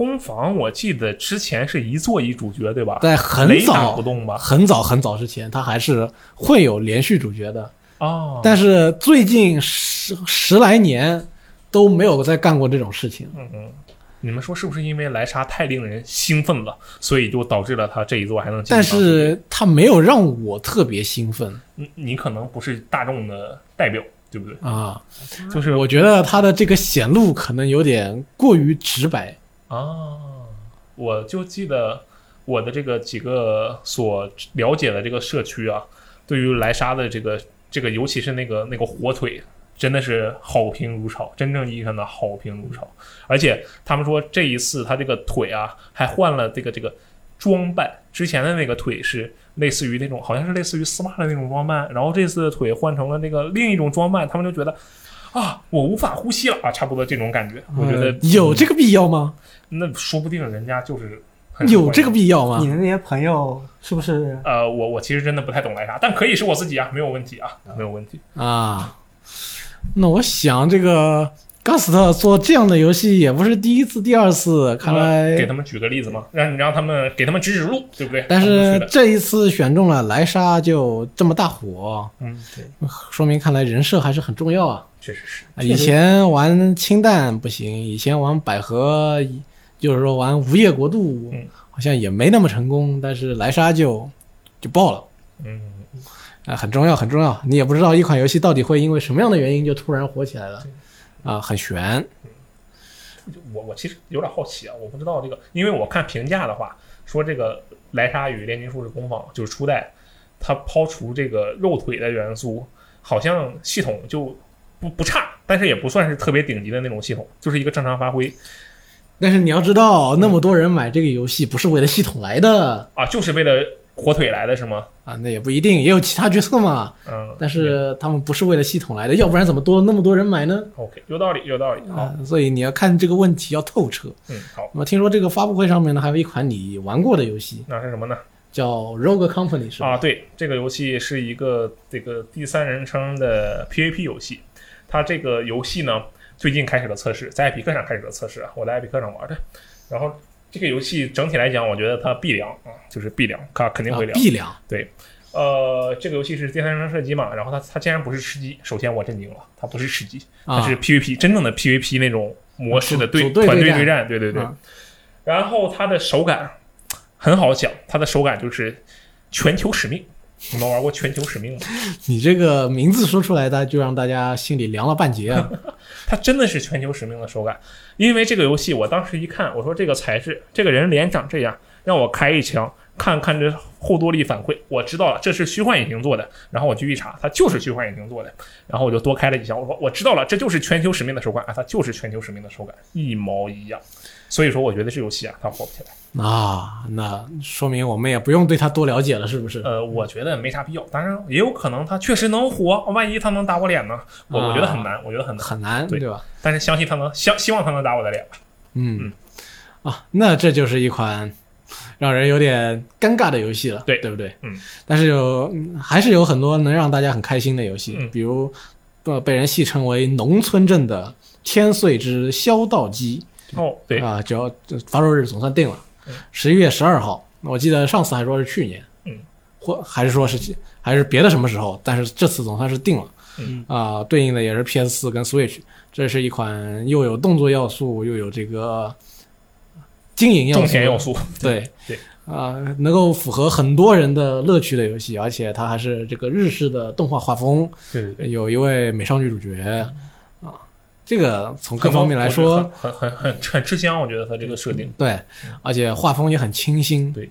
B: 工坊，我记得之前是一座一主角，对吧？
A: 在很早
B: 不动吧？
A: 很早很早之前，他还是会有连续主角的，
B: 哦，
A: 但是最近十十来年都没有再干过这种事情。
B: 嗯嗯，你们说是不是因为莱莎太令人兴奋了，所以就导致了他这一座还能？
A: 但是他没有让我特别兴奋
B: 你你可能不是大众的代表，对不对？
A: 啊，
B: 就是
A: 我觉得他的这个显露可能有点过于直白。
B: 啊，我就记得我的这个几个所了解的这个社区啊，对于莱莎的这个这个，尤其是那个那个火腿，真的是好评如潮，真正意义上的好评如潮。而且他们说这一次他这个腿啊，还换了这个这个装扮，之前的那个腿是类似于那种好像是类似于丝袜的那种装扮，然后这次的腿换成了那个另一种装扮，他们就觉得。啊，我无法呼吸了啊，差不多这种感觉，我觉得
A: 呃有这个必要吗？
B: 那说不定人家就是
A: 有这个必要吗
C: 你？的那些朋友是不是？
B: 呃，我我其实真的不太懂莱莎，但可以是我自己啊，没有问题啊，没有问题。
A: 啊，那我想这个 Gust 做这样的游戏也不是第一次、第二次，看来
B: 给他们举个例子嘛，让你让他们给他们指指路，对不对？
A: 但是这一次选中了莱莎，就这么大火，
B: 嗯，对，
A: 说明看来人设还是很重要啊。
B: 确实是。
A: 以前玩氢弹不行，以前玩百合，就是说玩无业国度，
B: 嗯
A: 好像也没那么成功，但是莱莎就就爆了。
B: 嗯，
A: 啊，很重要，很重要。你也不知道一款游戏到底会因为什么样的原因就突然火起来了，啊，很悬。
B: 我我其实有点好奇啊，我不知道这个，因为我看评价的话，说这个莱莎与炼金术士工坊就是初代，它抛除这个肉腿的元素，好像系统就不不差，但是也不算是特别顶级的那种系统，就是一个正常发挥
A: 但是你要知道，那么多人买这个游戏不是为了系统来的，
B: 啊，就是为了火腿来的是吗？
A: 啊，那也不一定，也有其他角色嘛。
B: 嗯，
A: 但是他们不是为了系统来的，要不然怎么多了那么多人买呢
B: ？OK，有道理，有道理。好，
A: 啊，所以你要看这个问题要透彻。
B: 嗯，好，
A: 那么听说这个发布会上面呢，还有一款你玩过的游戏，
B: 那是什么呢？
A: 叫 Rogue Company 是吧？
B: 啊，对，这个游戏是一个这个第三人称的 PVP 游戏。它这个游戏呢，最近开始了测试，在艾比克上开始了测试啊，我在艾比克上玩的。然后这个游戏整体来讲，我觉得它必凉啊，就是必凉，它肯定会凉。
A: 必凉。
B: 呃，这个游戏是第三人称射击嘛，然后它它竟然不是吃鸡，首先我震惊了，它不是吃鸡，它
A: 啊
B: 是 PVP 真正的 PVP 那种模式的
A: 组
B: 对团
A: 队对战
B: 队对战，对对对。
A: 啊
B: 然后它的手感很好讲，它的手感就是全球使命。你们玩过全球使命吗？[LAUGHS]
A: 你这个名字说出来的，就让大家心里凉了半截啊！[LAUGHS]
B: 它真的是全球使命的手感，因为这个游戏我当时一看，我说这个材质，这个人脸长这样，让我开一枪，看看这后坐力反馈，我知道了，这是虚幻引擎做的。然后我去一查，它就是虚幻引擎做的。然后我就多开了几枪，我说我知道了，这就是全球使命的手感啊，它就是全球使命的手感，一毛一样。所以说，我觉得这游戏啊，它火不起来。
A: 啊，那说明我们也不用对它多了解了，是不是？
B: 呃，我觉得没啥必要，当然也有可能它确实能火，万一它能打我脸呢？我我觉得很难，我觉得很难，
A: 很难，
B: 对
A: 对吧？
B: 但是相信它能，希希望它能打我的脸吧。
A: 嗯，啊，那这就是一款让人有点尴尬的游戏了，
B: 对
A: 对不对？
B: 嗯，
A: 但是有嗯还是有很多能让大家很开心的游戏，
B: 嗯
A: 比如呃被人戏称为农村镇的《天穗之消道机》
B: 哦，对，
A: 啊，只要发售日总算定了
B: 嗯，
A: 十一月十二号。我记得上次还说是去年，
B: 嗯，
A: 或还是说是还是别的什么时候，但是这次总算是定了。
B: 嗯。
A: 啊，对应的也是 PS 四跟 Switch，这是一款又有动作要素又有这个经营要素，
B: 要素，
A: 对
B: 对。
A: 啊、能够符合很多人的乐趣的游戏，而且它还是这个日式的动画画风，
B: 对对对，
A: 有一位美少女主角啊，这个从各方面来说，
B: 很很很很很吃香，我觉得它这个设定。
A: 对，而且画风也很清新，
B: 对。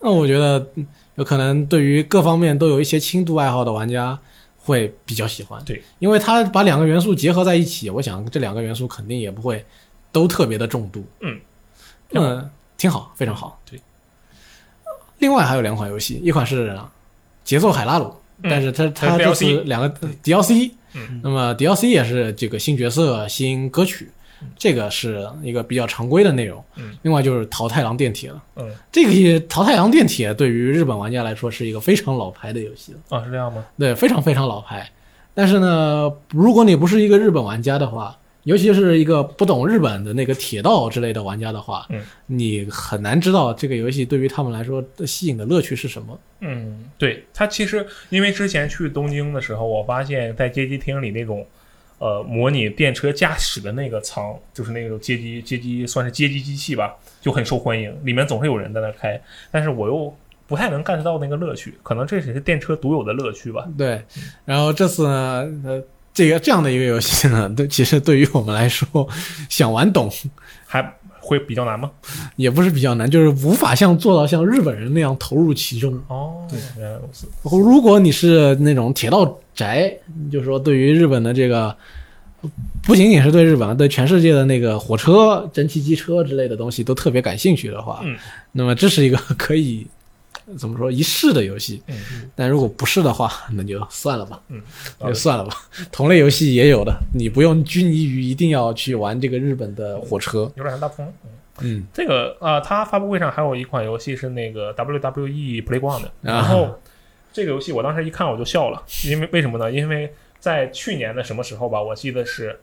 A: 那我觉得嗯有可能对于各方面都有一些轻度爱好的玩家会比较喜欢，
B: 对，
A: 因为它把两个元素结合在一起，我想这两个元素肯定也不会都特别的重度，
B: 嗯，
A: 嗯，挺好，非常好，
B: 对。
A: 另外还有两款游戏，一款是节奏海拉鲁，
B: 嗯。
A: 但是它它
B: 就是
A: 这次两个 DLC，
B: 嗯，
A: 那么 DLC 也是这个新角色、新歌曲，这个是一个比较常规的内容。
B: 嗯，
A: 另外就是桃太郎电铁了。
B: 嗯，
A: 这个也桃太郎电铁对于日本玩家来说是一个非常老牌的游戏了，
B: 啊，是这样吗？
A: 对，非常非常老牌。但是呢，如果你不是一个日本玩家的话，尤其是一个不懂日本的那个铁道之类的玩家的话，
B: 嗯，
A: 你很难知道这个游戏对于他们来说的吸引的乐趣是什么。
B: 嗯，对，它其实因为之前去东京的时候，我发现在街机厅里那种。呃，模拟电车驾驶的那个舱，就是那种街机街机算是街机机器吧，就很受欢迎。里面总是有人在那开，但是我又不太能 get 到那个乐趣，可能这只是电车独有的乐趣吧。
A: 对，然后这次呢，呃，这个这样的一个游戏呢，[LAUGHS] 对，其实对于我们来说，想玩懂
B: 还会比较难吗？
A: 也不是比较难，就是无法像做到像日本人那样投入其中。
B: 哦，原来如此。
A: 如果你是那种铁道宅，就是说对于日本的这个，不仅仅是对日本，对全世界的那个火车、蒸汽机车之类的东西都特别感兴趣的话，
B: 嗯
A: 那么这是一个可以怎么说一试的游戏。
B: 嗯
A: 但如果不是的话，那就算了吧，
B: 嗯，
A: 那就算了吧。同类游戏也有的，你不用拘泥于一定要去玩这个日本的火车。
B: 有点像大风。嗯
A: 嗯，
B: 这个啊、呃，它发布会上还有一款游戏是那个 WWE Playground 然后这个游戏我当时一看我就笑了，因为为什么呢？因为在去年的什么时候吧，我记得是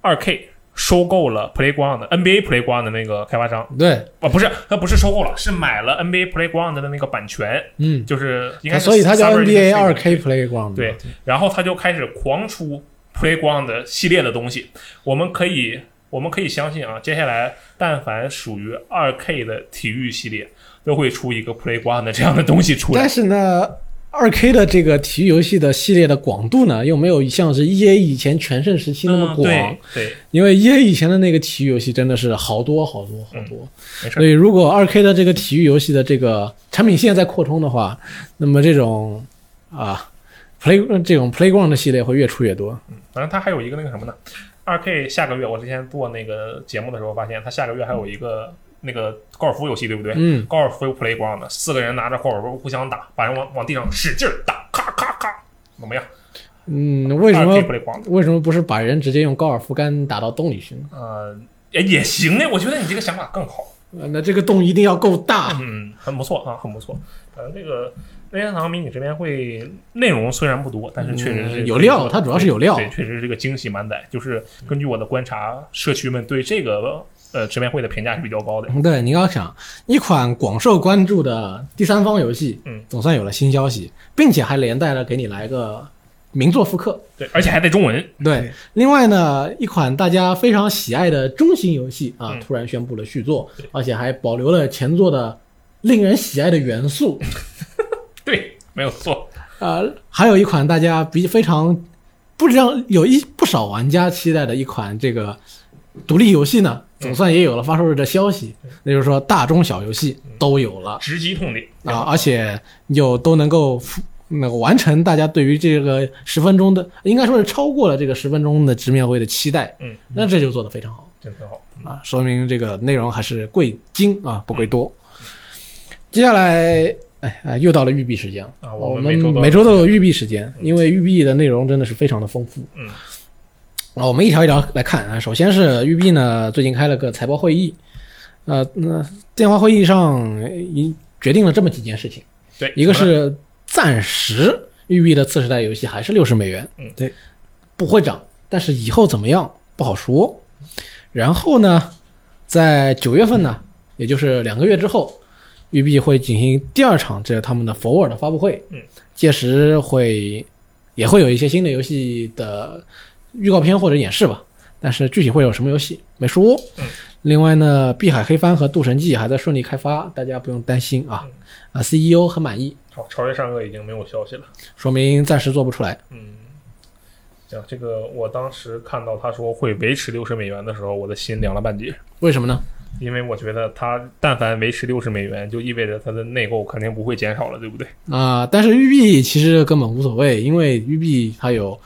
B: 二 K 收购了 Playground NBA Playground 的那个开发商，
A: 对，
B: 啊，不是，他不是收购了，是买了 NBA Playground 的那个版权，
A: 嗯，
B: 就是应该是
A: 所以它叫 NBA 二 K Playground。
B: 对，然后他就开始狂出 Playground 的系列的东西。我们可以，我们可以相信啊，接下来但凡属于二 K 的体育系列，都会出一个 Playground 的这样的东西出来
A: 但。是呢，二 K 的这个体育游戏的系列的广度呢，又没有像是 EA 以前全盛时期那么
B: 嗯，
A: 广。
B: 对对，
A: 因为 EA 以前的那个体育游戏真的是好多好多好多，
B: 没事
A: 所以如果二 K 的这个体育游戏的这个产品线在扩充的话，那么这种啊 Play 这种 Playground 的系列会越出越多。
B: 嗯反正它还有一个那个什么呢？二 K 下个月，我之前做那个节目的时候发现，它下个月还有一个那个高尔夫游戏，对不对？
A: 嗯，
B: 高尔夫 playground，四个人拿着高尔夫互相打，把人往往地上使劲儿打，咔咔咔，怎么样？
A: 嗯，为什么？为什么不是把人直接用高尔夫杆打到洞里去呢？
B: 呃，也也行哎，我觉得你这个想法更好。
A: 呃那这个洞一定要够大。
B: 嗯，很不错啊，很不错。呃，这个任天堂迷你这边会内容虽然不多，但是确实是
A: 嗯有料它主要是有料
B: 对，确实是这个惊喜满载。就是根据我的观察，社区们对这个呃直面会的评价是比较高的。
A: 对，你要想一款广受关注的第三方游戏，
B: 嗯，
A: 总算有了新消息，并且还连带了给你来个名作复刻。
B: 对，而且还带中文。
A: 对
C: 对，
A: 另外呢，一款大家非常喜爱的中型游戏啊，
B: 嗯
A: 突然宣布了续作
B: 对，
A: 而且还保留了前作的令人喜爱的元素。[LAUGHS]
B: 对，没有错。
A: 呃，还有一款大家比非常不知道有一不少玩家期待的一款这个独立游戏呢，总算也有了发售日的消息，那就是说大中小游戏都有了
B: 直击痛点
A: 啊，而且又都能够符那个完成大家对于这个十分钟的，应该说是超过了这个十分钟的直面会的期待。
B: 嗯，
A: 那这就做得非常好
B: 真很好。
A: 啊，说明这个内容还是贵精啊，不贵多。接下来，哎哎，又到了育碧时间了。
B: 啊，
A: 我
B: 们每周都
A: 有育碧时间，因为育碧的内容真的是非常的丰富。
B: 嗯，
A: 啊，我们一条一条来看啊。首先是育碧呢，最近开了个财报会议，呃，那电话会议上呃已决定了这么几件事情，
B: 对，
A: 一个是暂时育碧的次时代游戏还是六十美元，
B: 嗯
C: 对，
A: 不会涨，但是以后怎么样不好说。然后呢，在九月份呢，也就是两个月之后，育碧会进行第二场这他们的 Forward 的发布会，
B: 嗯，
A: 届时会也会有一些新的游戏的预告片或者演示吧，但是具体会有什么游戏没说。
B: 嗯，
A: 另外呢，碧海黑帆和渡神记还在顺利开发，大家不用担心啊。啊，CEO 很满意，
B: 好，超越善恶已经没有消息了。
A: 说明暂时做不出来。
B: 嗯，行，这个我当时看到他说会维持六十美元的时候，我的心凉了半截。
A: 为什么呢？
B: 因为我觉得它但凡维持六十美元，就意味着它的内购肯定不会减少了，对不对？
A: 啊、但是育碧其实根本无所谓，因为育碧它有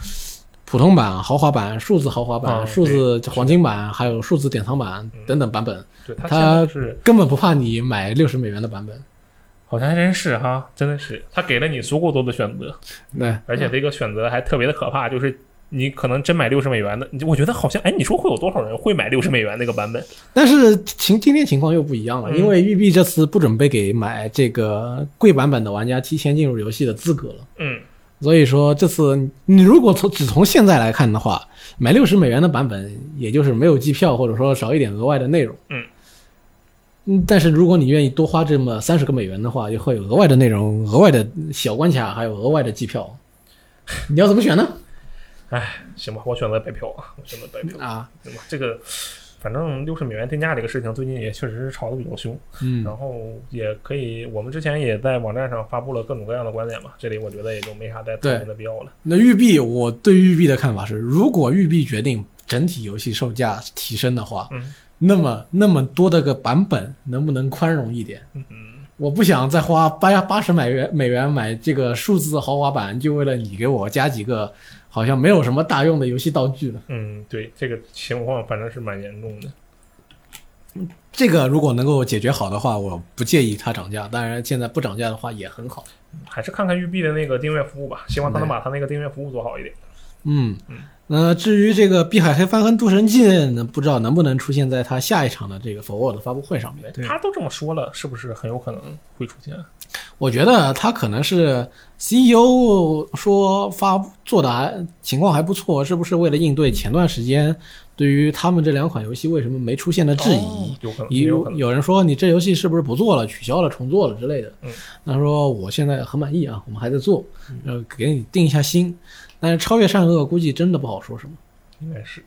A: 普通版、豪华版、数字豪华版、
B: 啊
A: 数字黄金版，还有数字典藏版等等版本，
B: 对，它
A: 它
B: 现在是
A: 根本不怕你买六十美元的版本。
B: 好像还真是哈，真的是，他给了你足够多的选择，
A: 对，
B: 而且这个选择还特别的可怕，就是。你可能真买六十美元的，你我觉得好像，哎，你说会有多少人会买六十美元那个版本？
A: 但是情今天情况又不一样了，
B: 嗯
A: 因为育碧这次不准备给买这个贵版本的玩家提前进入游戏的资格了。
B: 嗯，
A: 所以说这次你如果从只从现在来看的话，买六十美元的版本，也就是没有机票或者说少一点额外的内容。
B: 嗯
A: 嗯，但是如果你愿意多花这么三十个美元的话，就会有额外的内容、额外的小关卡，还有额外的机票。你要怎么选呢？
B: 哎行吧，我选择白嫖啊，我选择白嫖，
A: 啊，
B: 行吧？这个反正六十美元定价这个事情，最近也确实是炒得比较凶。
A: 嗯
B: 然后也可以，我们之前也在网站上发布了各种各样的观点嘛，这里我觉得也就没啥再讨论的必要了。
A: 那育碧，我对育碧的看法是，如果育碧决定整体游戏售价提升的话，
B: 嗯
A: 那么那么多的个版本，能不能宽容一点？
B: 嗯，
A: 我不想再花八八十美元美元买这个数字豪华版，就为了你给我加几个好像没有什么大用的游戏道具了。
B: 嗯，对，这个情况反正是蛮严重的。
A: 这个如果能够解决好的话，我不介意它涨价。当然，现在不涨价的话也很好。
B: 还是看看育碧的那个订阅服务吧，希望他能把他那个订阅服务做好一点。
A: 嗯，那至于这个《碧海黑帆》和《渡神记》呢，不知道能不能出现在他下一场的这个 Forward 发布会上面。
B: 他都这么说了，是不是很有可能会出现？
A: 我觉得他可能是 CEO 说发做的还情况还不错，是不是为了应对前段时间对于他们这两款游戏为什么没出现的质疑？
B: 哦有可能，也有可能。
A: 有有人说你这游戏是不是不做了、取消了、重做了之类的？
B: 嗯，
A: 他说我现在很满意啊，我们还在做，呃，给你定一下心。但是超越善恶估计真的不好说什么，
B: 应该是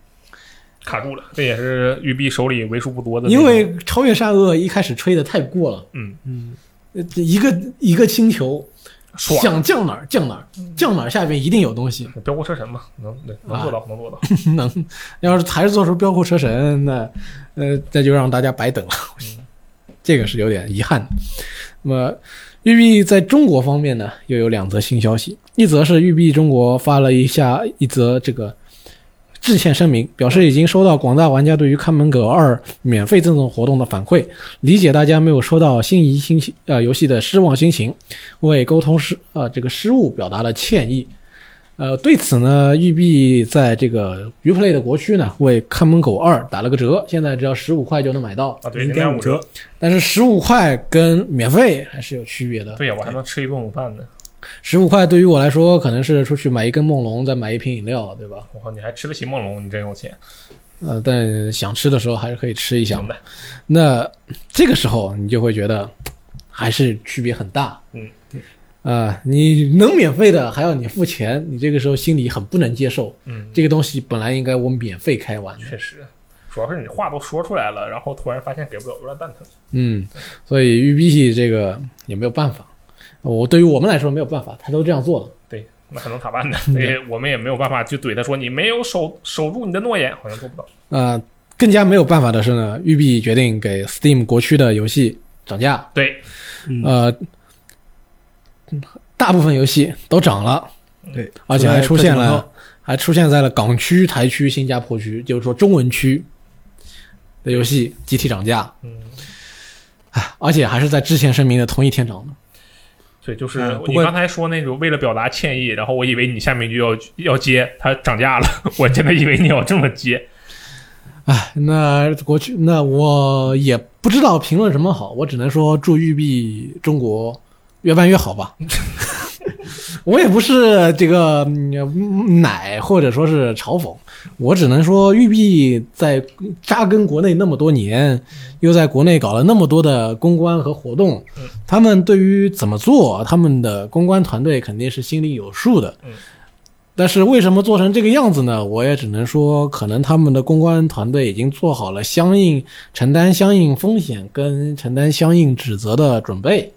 B: 卡住了，这也是育碧手里为数不多的。
A: 因为超越善恶一开始吹的太过了，
B: 嗯，
C: 嗯，
A: 呃一个一个星球想降哪儿降哪儿，降哪儿下边一定有东西。
B: 飙过车神嘛，能对能做到，能做到。[LAUGHS]
A: 能，要是还是做出飙酷车神，那呃，那就让大家白等了。[LAUGHS] 这个是有点遗憾的。那么，育碧在中国方面呢，又有两则新消息，一则是育碧中国发了一下一则这个致歉声明，表示已经收到广大玩家对于《看门狗二》免费赠送活动的反馈，理解大家没有收到心仪新呃游戏的失望心情，为沟通失呃这个失误表达了歉意。呃，对此呢，育碧在这个 Uplay 的国区呢，为《看门狗二》打了个折，现在只要十五块就能买到。
B: 啊，对，
C: 零点五
B: 折
C: 折。，
A: 但是十五块跟免费还是有区别的。
B: 对呀，我还能吃一顿午饭呢。
A: 十五块对于我来说，可能是出去买一根梦龙，再买一瓶饮料，对吧？
B: 我靠，你还吃得起梦龙，你真有钱。
A: 呃，但想吃的时候还是可以吃一下嘛。那这个时候你就会觉得还是区别很大。
B: 嗯，
C: 对。
A: 啊、你能免费的还要你付钱，你这个时候心里很不能接受。
B: 嗯，
A: 这个东西本来应该我免费开玩的。
B: 确实，主要是你话都说出来了，然后突然发现给不了，有点蛋疼。
A: 嗯，所以育碧这个也没有办法。我对于我们来说没有办法，他都这样做了。
B: 对，那还能咋办呢？所以我们也没有办法去怼他说你没有守守住你的诺言，好像做不到。
A: 呃，更加没有办法的是呢，育碧决定给 Steam 国区的游戏涨价。
B: 对，
C: 嗯，
A: 呃，大部分游戏都涨了，
C: 对，
A: 而且还出现了还出现在了港区、台区、新加坡区，就是说中文区的游戏集体涨价，
B: 嗯，
A: 而且还是在之前声明的同一天涨的。
B: 对就是
C: 嗯不过
B: 你刚才说那种为了表达歉意，然后我以为你下面就要要接它涨价了，[LAUGHS] 我真的以为你要这么接。
A: 哎，那过去那我也不知道评论什么好，我只能说祝育碧中国越办越好吧。[LAUGHS] 我也不是这个嗯奶或者说是嘲讽，我只能说育碧在扎根国内那么多年，又在国内搞了那么多的公关和活动
B: 嗯，
A: 他们对于怎么做，他们的公关团队肯定是心里有数的
B: 嗯。
A: 但是为什么做成这个样子呢？我也只能说，可能他们的公关团队已经做好了相应承担相应风险跟承担相应指责的准备。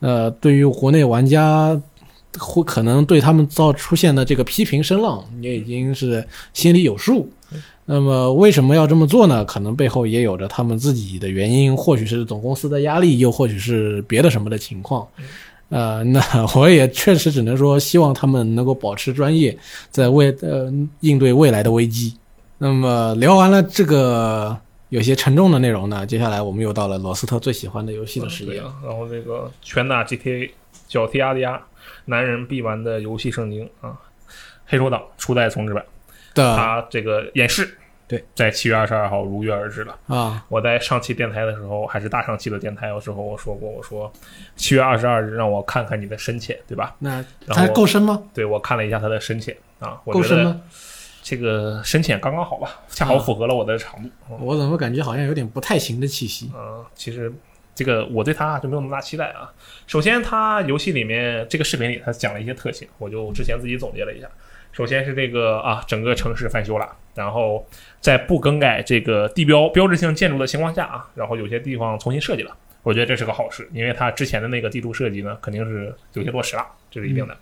B: 嗯，
A: 呃，对于国内玩家，会可能对他们造出现的这个批评声浪，也已经是心里有数。那么为什么要这么做呢？可能背后也有着他们自己的原因，或许是总公司的压力，又或许是别的什么的情况。呃，那 [LAUGHS] 我也确实只能说，希望他们能够保持专业，在未呃应对未来的危机。那么聊完了这个有些沉重的内容呢，接下来我们又到了罗斯特最喜欢的游戏的时间。
B: 对啊，然后这个拳打 GTA，脚踢阿迪亚，男人必玩的游戏圣经啊，黑手党初代重置版，
A: 的
B: 它这个演示
C: 对，
B: 在七月二十二号如约而至了。
A: 啊，
B: 我在上期电台的时候，还是大上期的电台的时候，我说过，我说七月二十二日让我看看你的深浅，对吧？
A: 那它
B: 然后
A: 够深吗？
B: 对我看了一下它的深浅啊，我觉得
A: 够深吗？
B: 这个深浅刚刚好吧，恰好符合了我的长度。嗯
A: 我怎么感觉好像有点不太行的气息？
B: 嗯，其实这个我对它就没有那么大期待啊。首先，它游戏里面这个视频里它讲了一些特性，我就之前自己总结了一下。首先是这个啊，整个城市翻修了，然后在不更改这个地标标志性建筑的情况下啊，然后有些地方重新设计了，我觉得这是个好事，因为它之前的那个地图设计呢，肯定是有些落实了，这是一定的。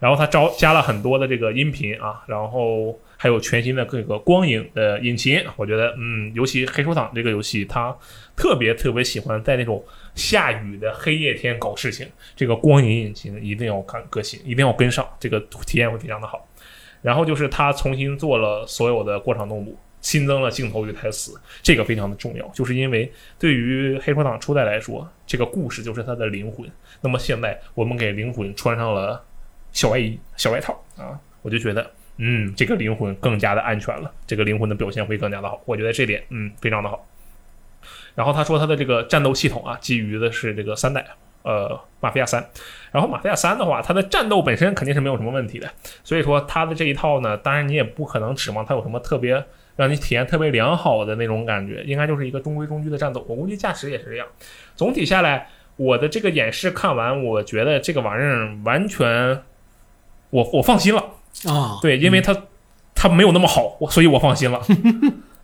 B: 然后它招加了很多的这个音频啊，然后还有全新的这个光影的引擎，我觉得嗯，尤其黑手党这个游戏，它特别特别喜欢在那种下雨的黑夜天搞事情，这个光影引擎一定要看革新，一定要跟上，这个体验会非常的好。然后就是它重新做了所有的过场动作，新增了镜头与台词，这个非常的重要，就是因为对于黑手党初代来说，这个故事就是它的灵魂。那么现在我们给灵魂穿上了小外衣、小外套啊，我就觉得，嗯，这个灵魂更加的安全了，这个灵魂的表现会更加的好。我觉得这点，嗯，非常的好。然后他说他的这个战斗系统啊，基于的是这个三代，呃，马菲亚三。然后马菲亚三的话，它的战斗本身肯定是没有什么问题的，所以说它的这一套呢，当然你也不可能指望它有什么特别让你体验特别良好的那种感觉，应该就是一个中规中矩的战斗。我估计驾驶也是这样。总体下来，我的这个演示看完，我觉得这个玩意儿完全，我我放心了。
A: 啊，
B: 对，因为它它没有那么好，我所以我放心了。[LAUGHS]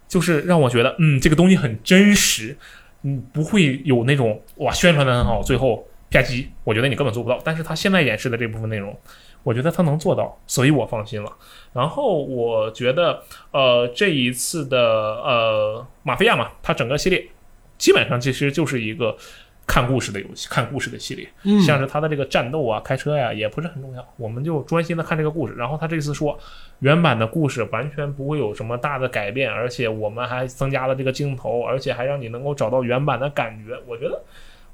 B: 就是让我觉得，嗯，这个东西很真实，嗯，不会有那种哇宣传的很好，最后啪叽，我觉得你根本做不到。但是他现在演示的这部分内容，我觉得他能做到，所以我放心了。然后我觉得，呃，这一次的呃马菲亚嘛，它整个系列基本上其实就是一个看故事的游戏，看故事的系列。
A: 嗯
B: 像是他的这个战斗啊、开车呀、也不是很重要，我们就专心的看这个故事。然后他这次说，原版的故事完全不会有什么大的改变，而且我们还增加了这个镜头，而且还让你能够找到原版的感觉。我觉得，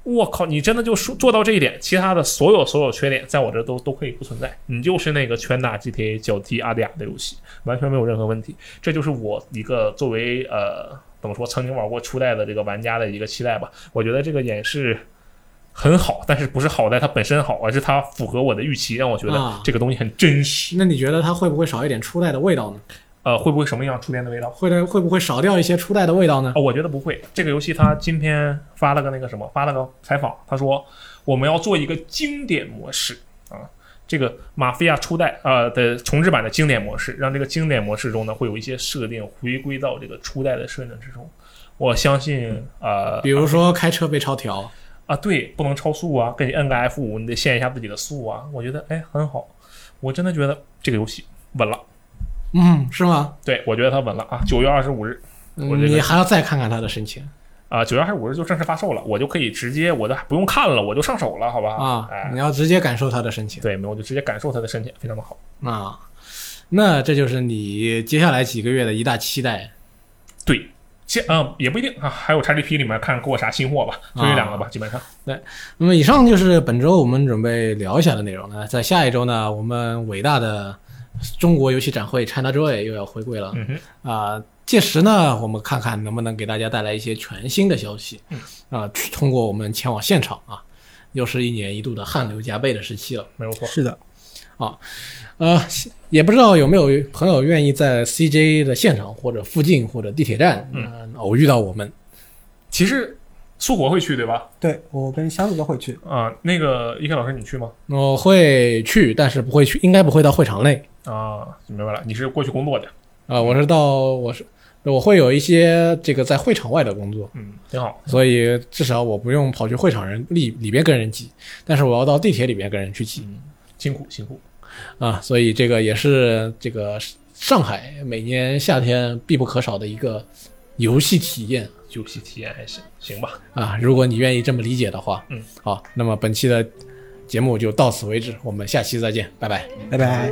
B: 我靠，你真的就说做到这一点，其他的所有所有缺点在我这都都可以不存在。你就是那个拳打 GTA 脚踢阿迪亚的游戏，完全没有任何问题。这就是我一个作为呃怎么说曾经玩过初代的这个玩家的一个期待吧。我觉得这个演示很好，但是不是好在它本身好，而是它符合我的预期，让我觉得
A: 啊
B: 这个东西很真实。
A: 那你觉得它会不会少一点初代的味道呢？
B: 呃，会不会什么样初恋的味道？
A: 会的会不会少掉一些初代的味道呢？
B: 哦，我觉得不会。这个游戏它今天发了个那个什么，发了个采访，他说我们要做一个经典模式啊，这个马菲亚初代呃的重置版的经典模式，让这个经典模式中呢会有一些设定回归到这个初代的设定之中。我相信呃，
A: 比如说开车被超调，
B: 啊，对，不能超速啊，给你摁个 F 五，你得限一下自己的速啊。我觉得哎很好，我真的觉得这个游戏稳了。
A: 嗯，是吗？
B: 对，我觉得它稳了啊。九月二十五日我这个
A: 嗯你还要再看看它的申请
B: 啊，九月二十五日就正式发售了，我就可以直接，我都不用看了，我就上手了，好吧？
A: 啊
B: 哎，
A: 你，要直接感受它的申请
B: 对，没有，我就直接感受它的深浅，非常的好。
A: 啊。那这就是你接下来几个月的一大期待
B: 对，现嗯也不一定啊，还有 XGP 里面看给我啥新货吧，就这两个吧，基本上。
A: 对那么以上就是本周我们准备聊一下的内容呢。在下一周呢，我们伟大的中国游戏展会 ChinaJoy 又要回归了啊、届时呢，我们看看能不能给大家带来一些全新的消息
B: 嗯
A: 啊、去通过我们前往现场啊，又是一年一度的汗流浃背的时期了。
B: 没有错。
C: 是的，啊
A: 呃，也不知道有没有朋友愿意在 CJ 的现场或者附近或者地铁站，
B: 嗯
A: 呃偶遇到我们。
B: 其实苏国会去对吧？
C: 对我跟箱子都会去。
B: 啊，那个一凯老师你去吗？
A: 我会去，但是不会去，应该不会到会场内。
B: 啊，明白了，你是过去工作的，
A: 啊、我是到我是我会有一些这个在会场外的工作，
B: 嗯，挺好。
A: 所以至少我不用跑去会场人里里边跟人挤，但是我要到地铁里边跟人去挤
B: 嗯，辛苦辛苦。
A: 啊，所以这个也是这个上海每年夏天必不可少的一个游戏体验
B: 游戏体验还行，行吧。
A: 啊。如果你愿意这么理解的话，
B: 嗯，
A: 好，那么本期的节目就到此为止，我们下期再见，拜拜。
C: 拜拜。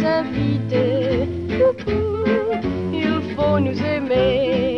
D: Cœur vous invite. Coucou, il faut nous aimer.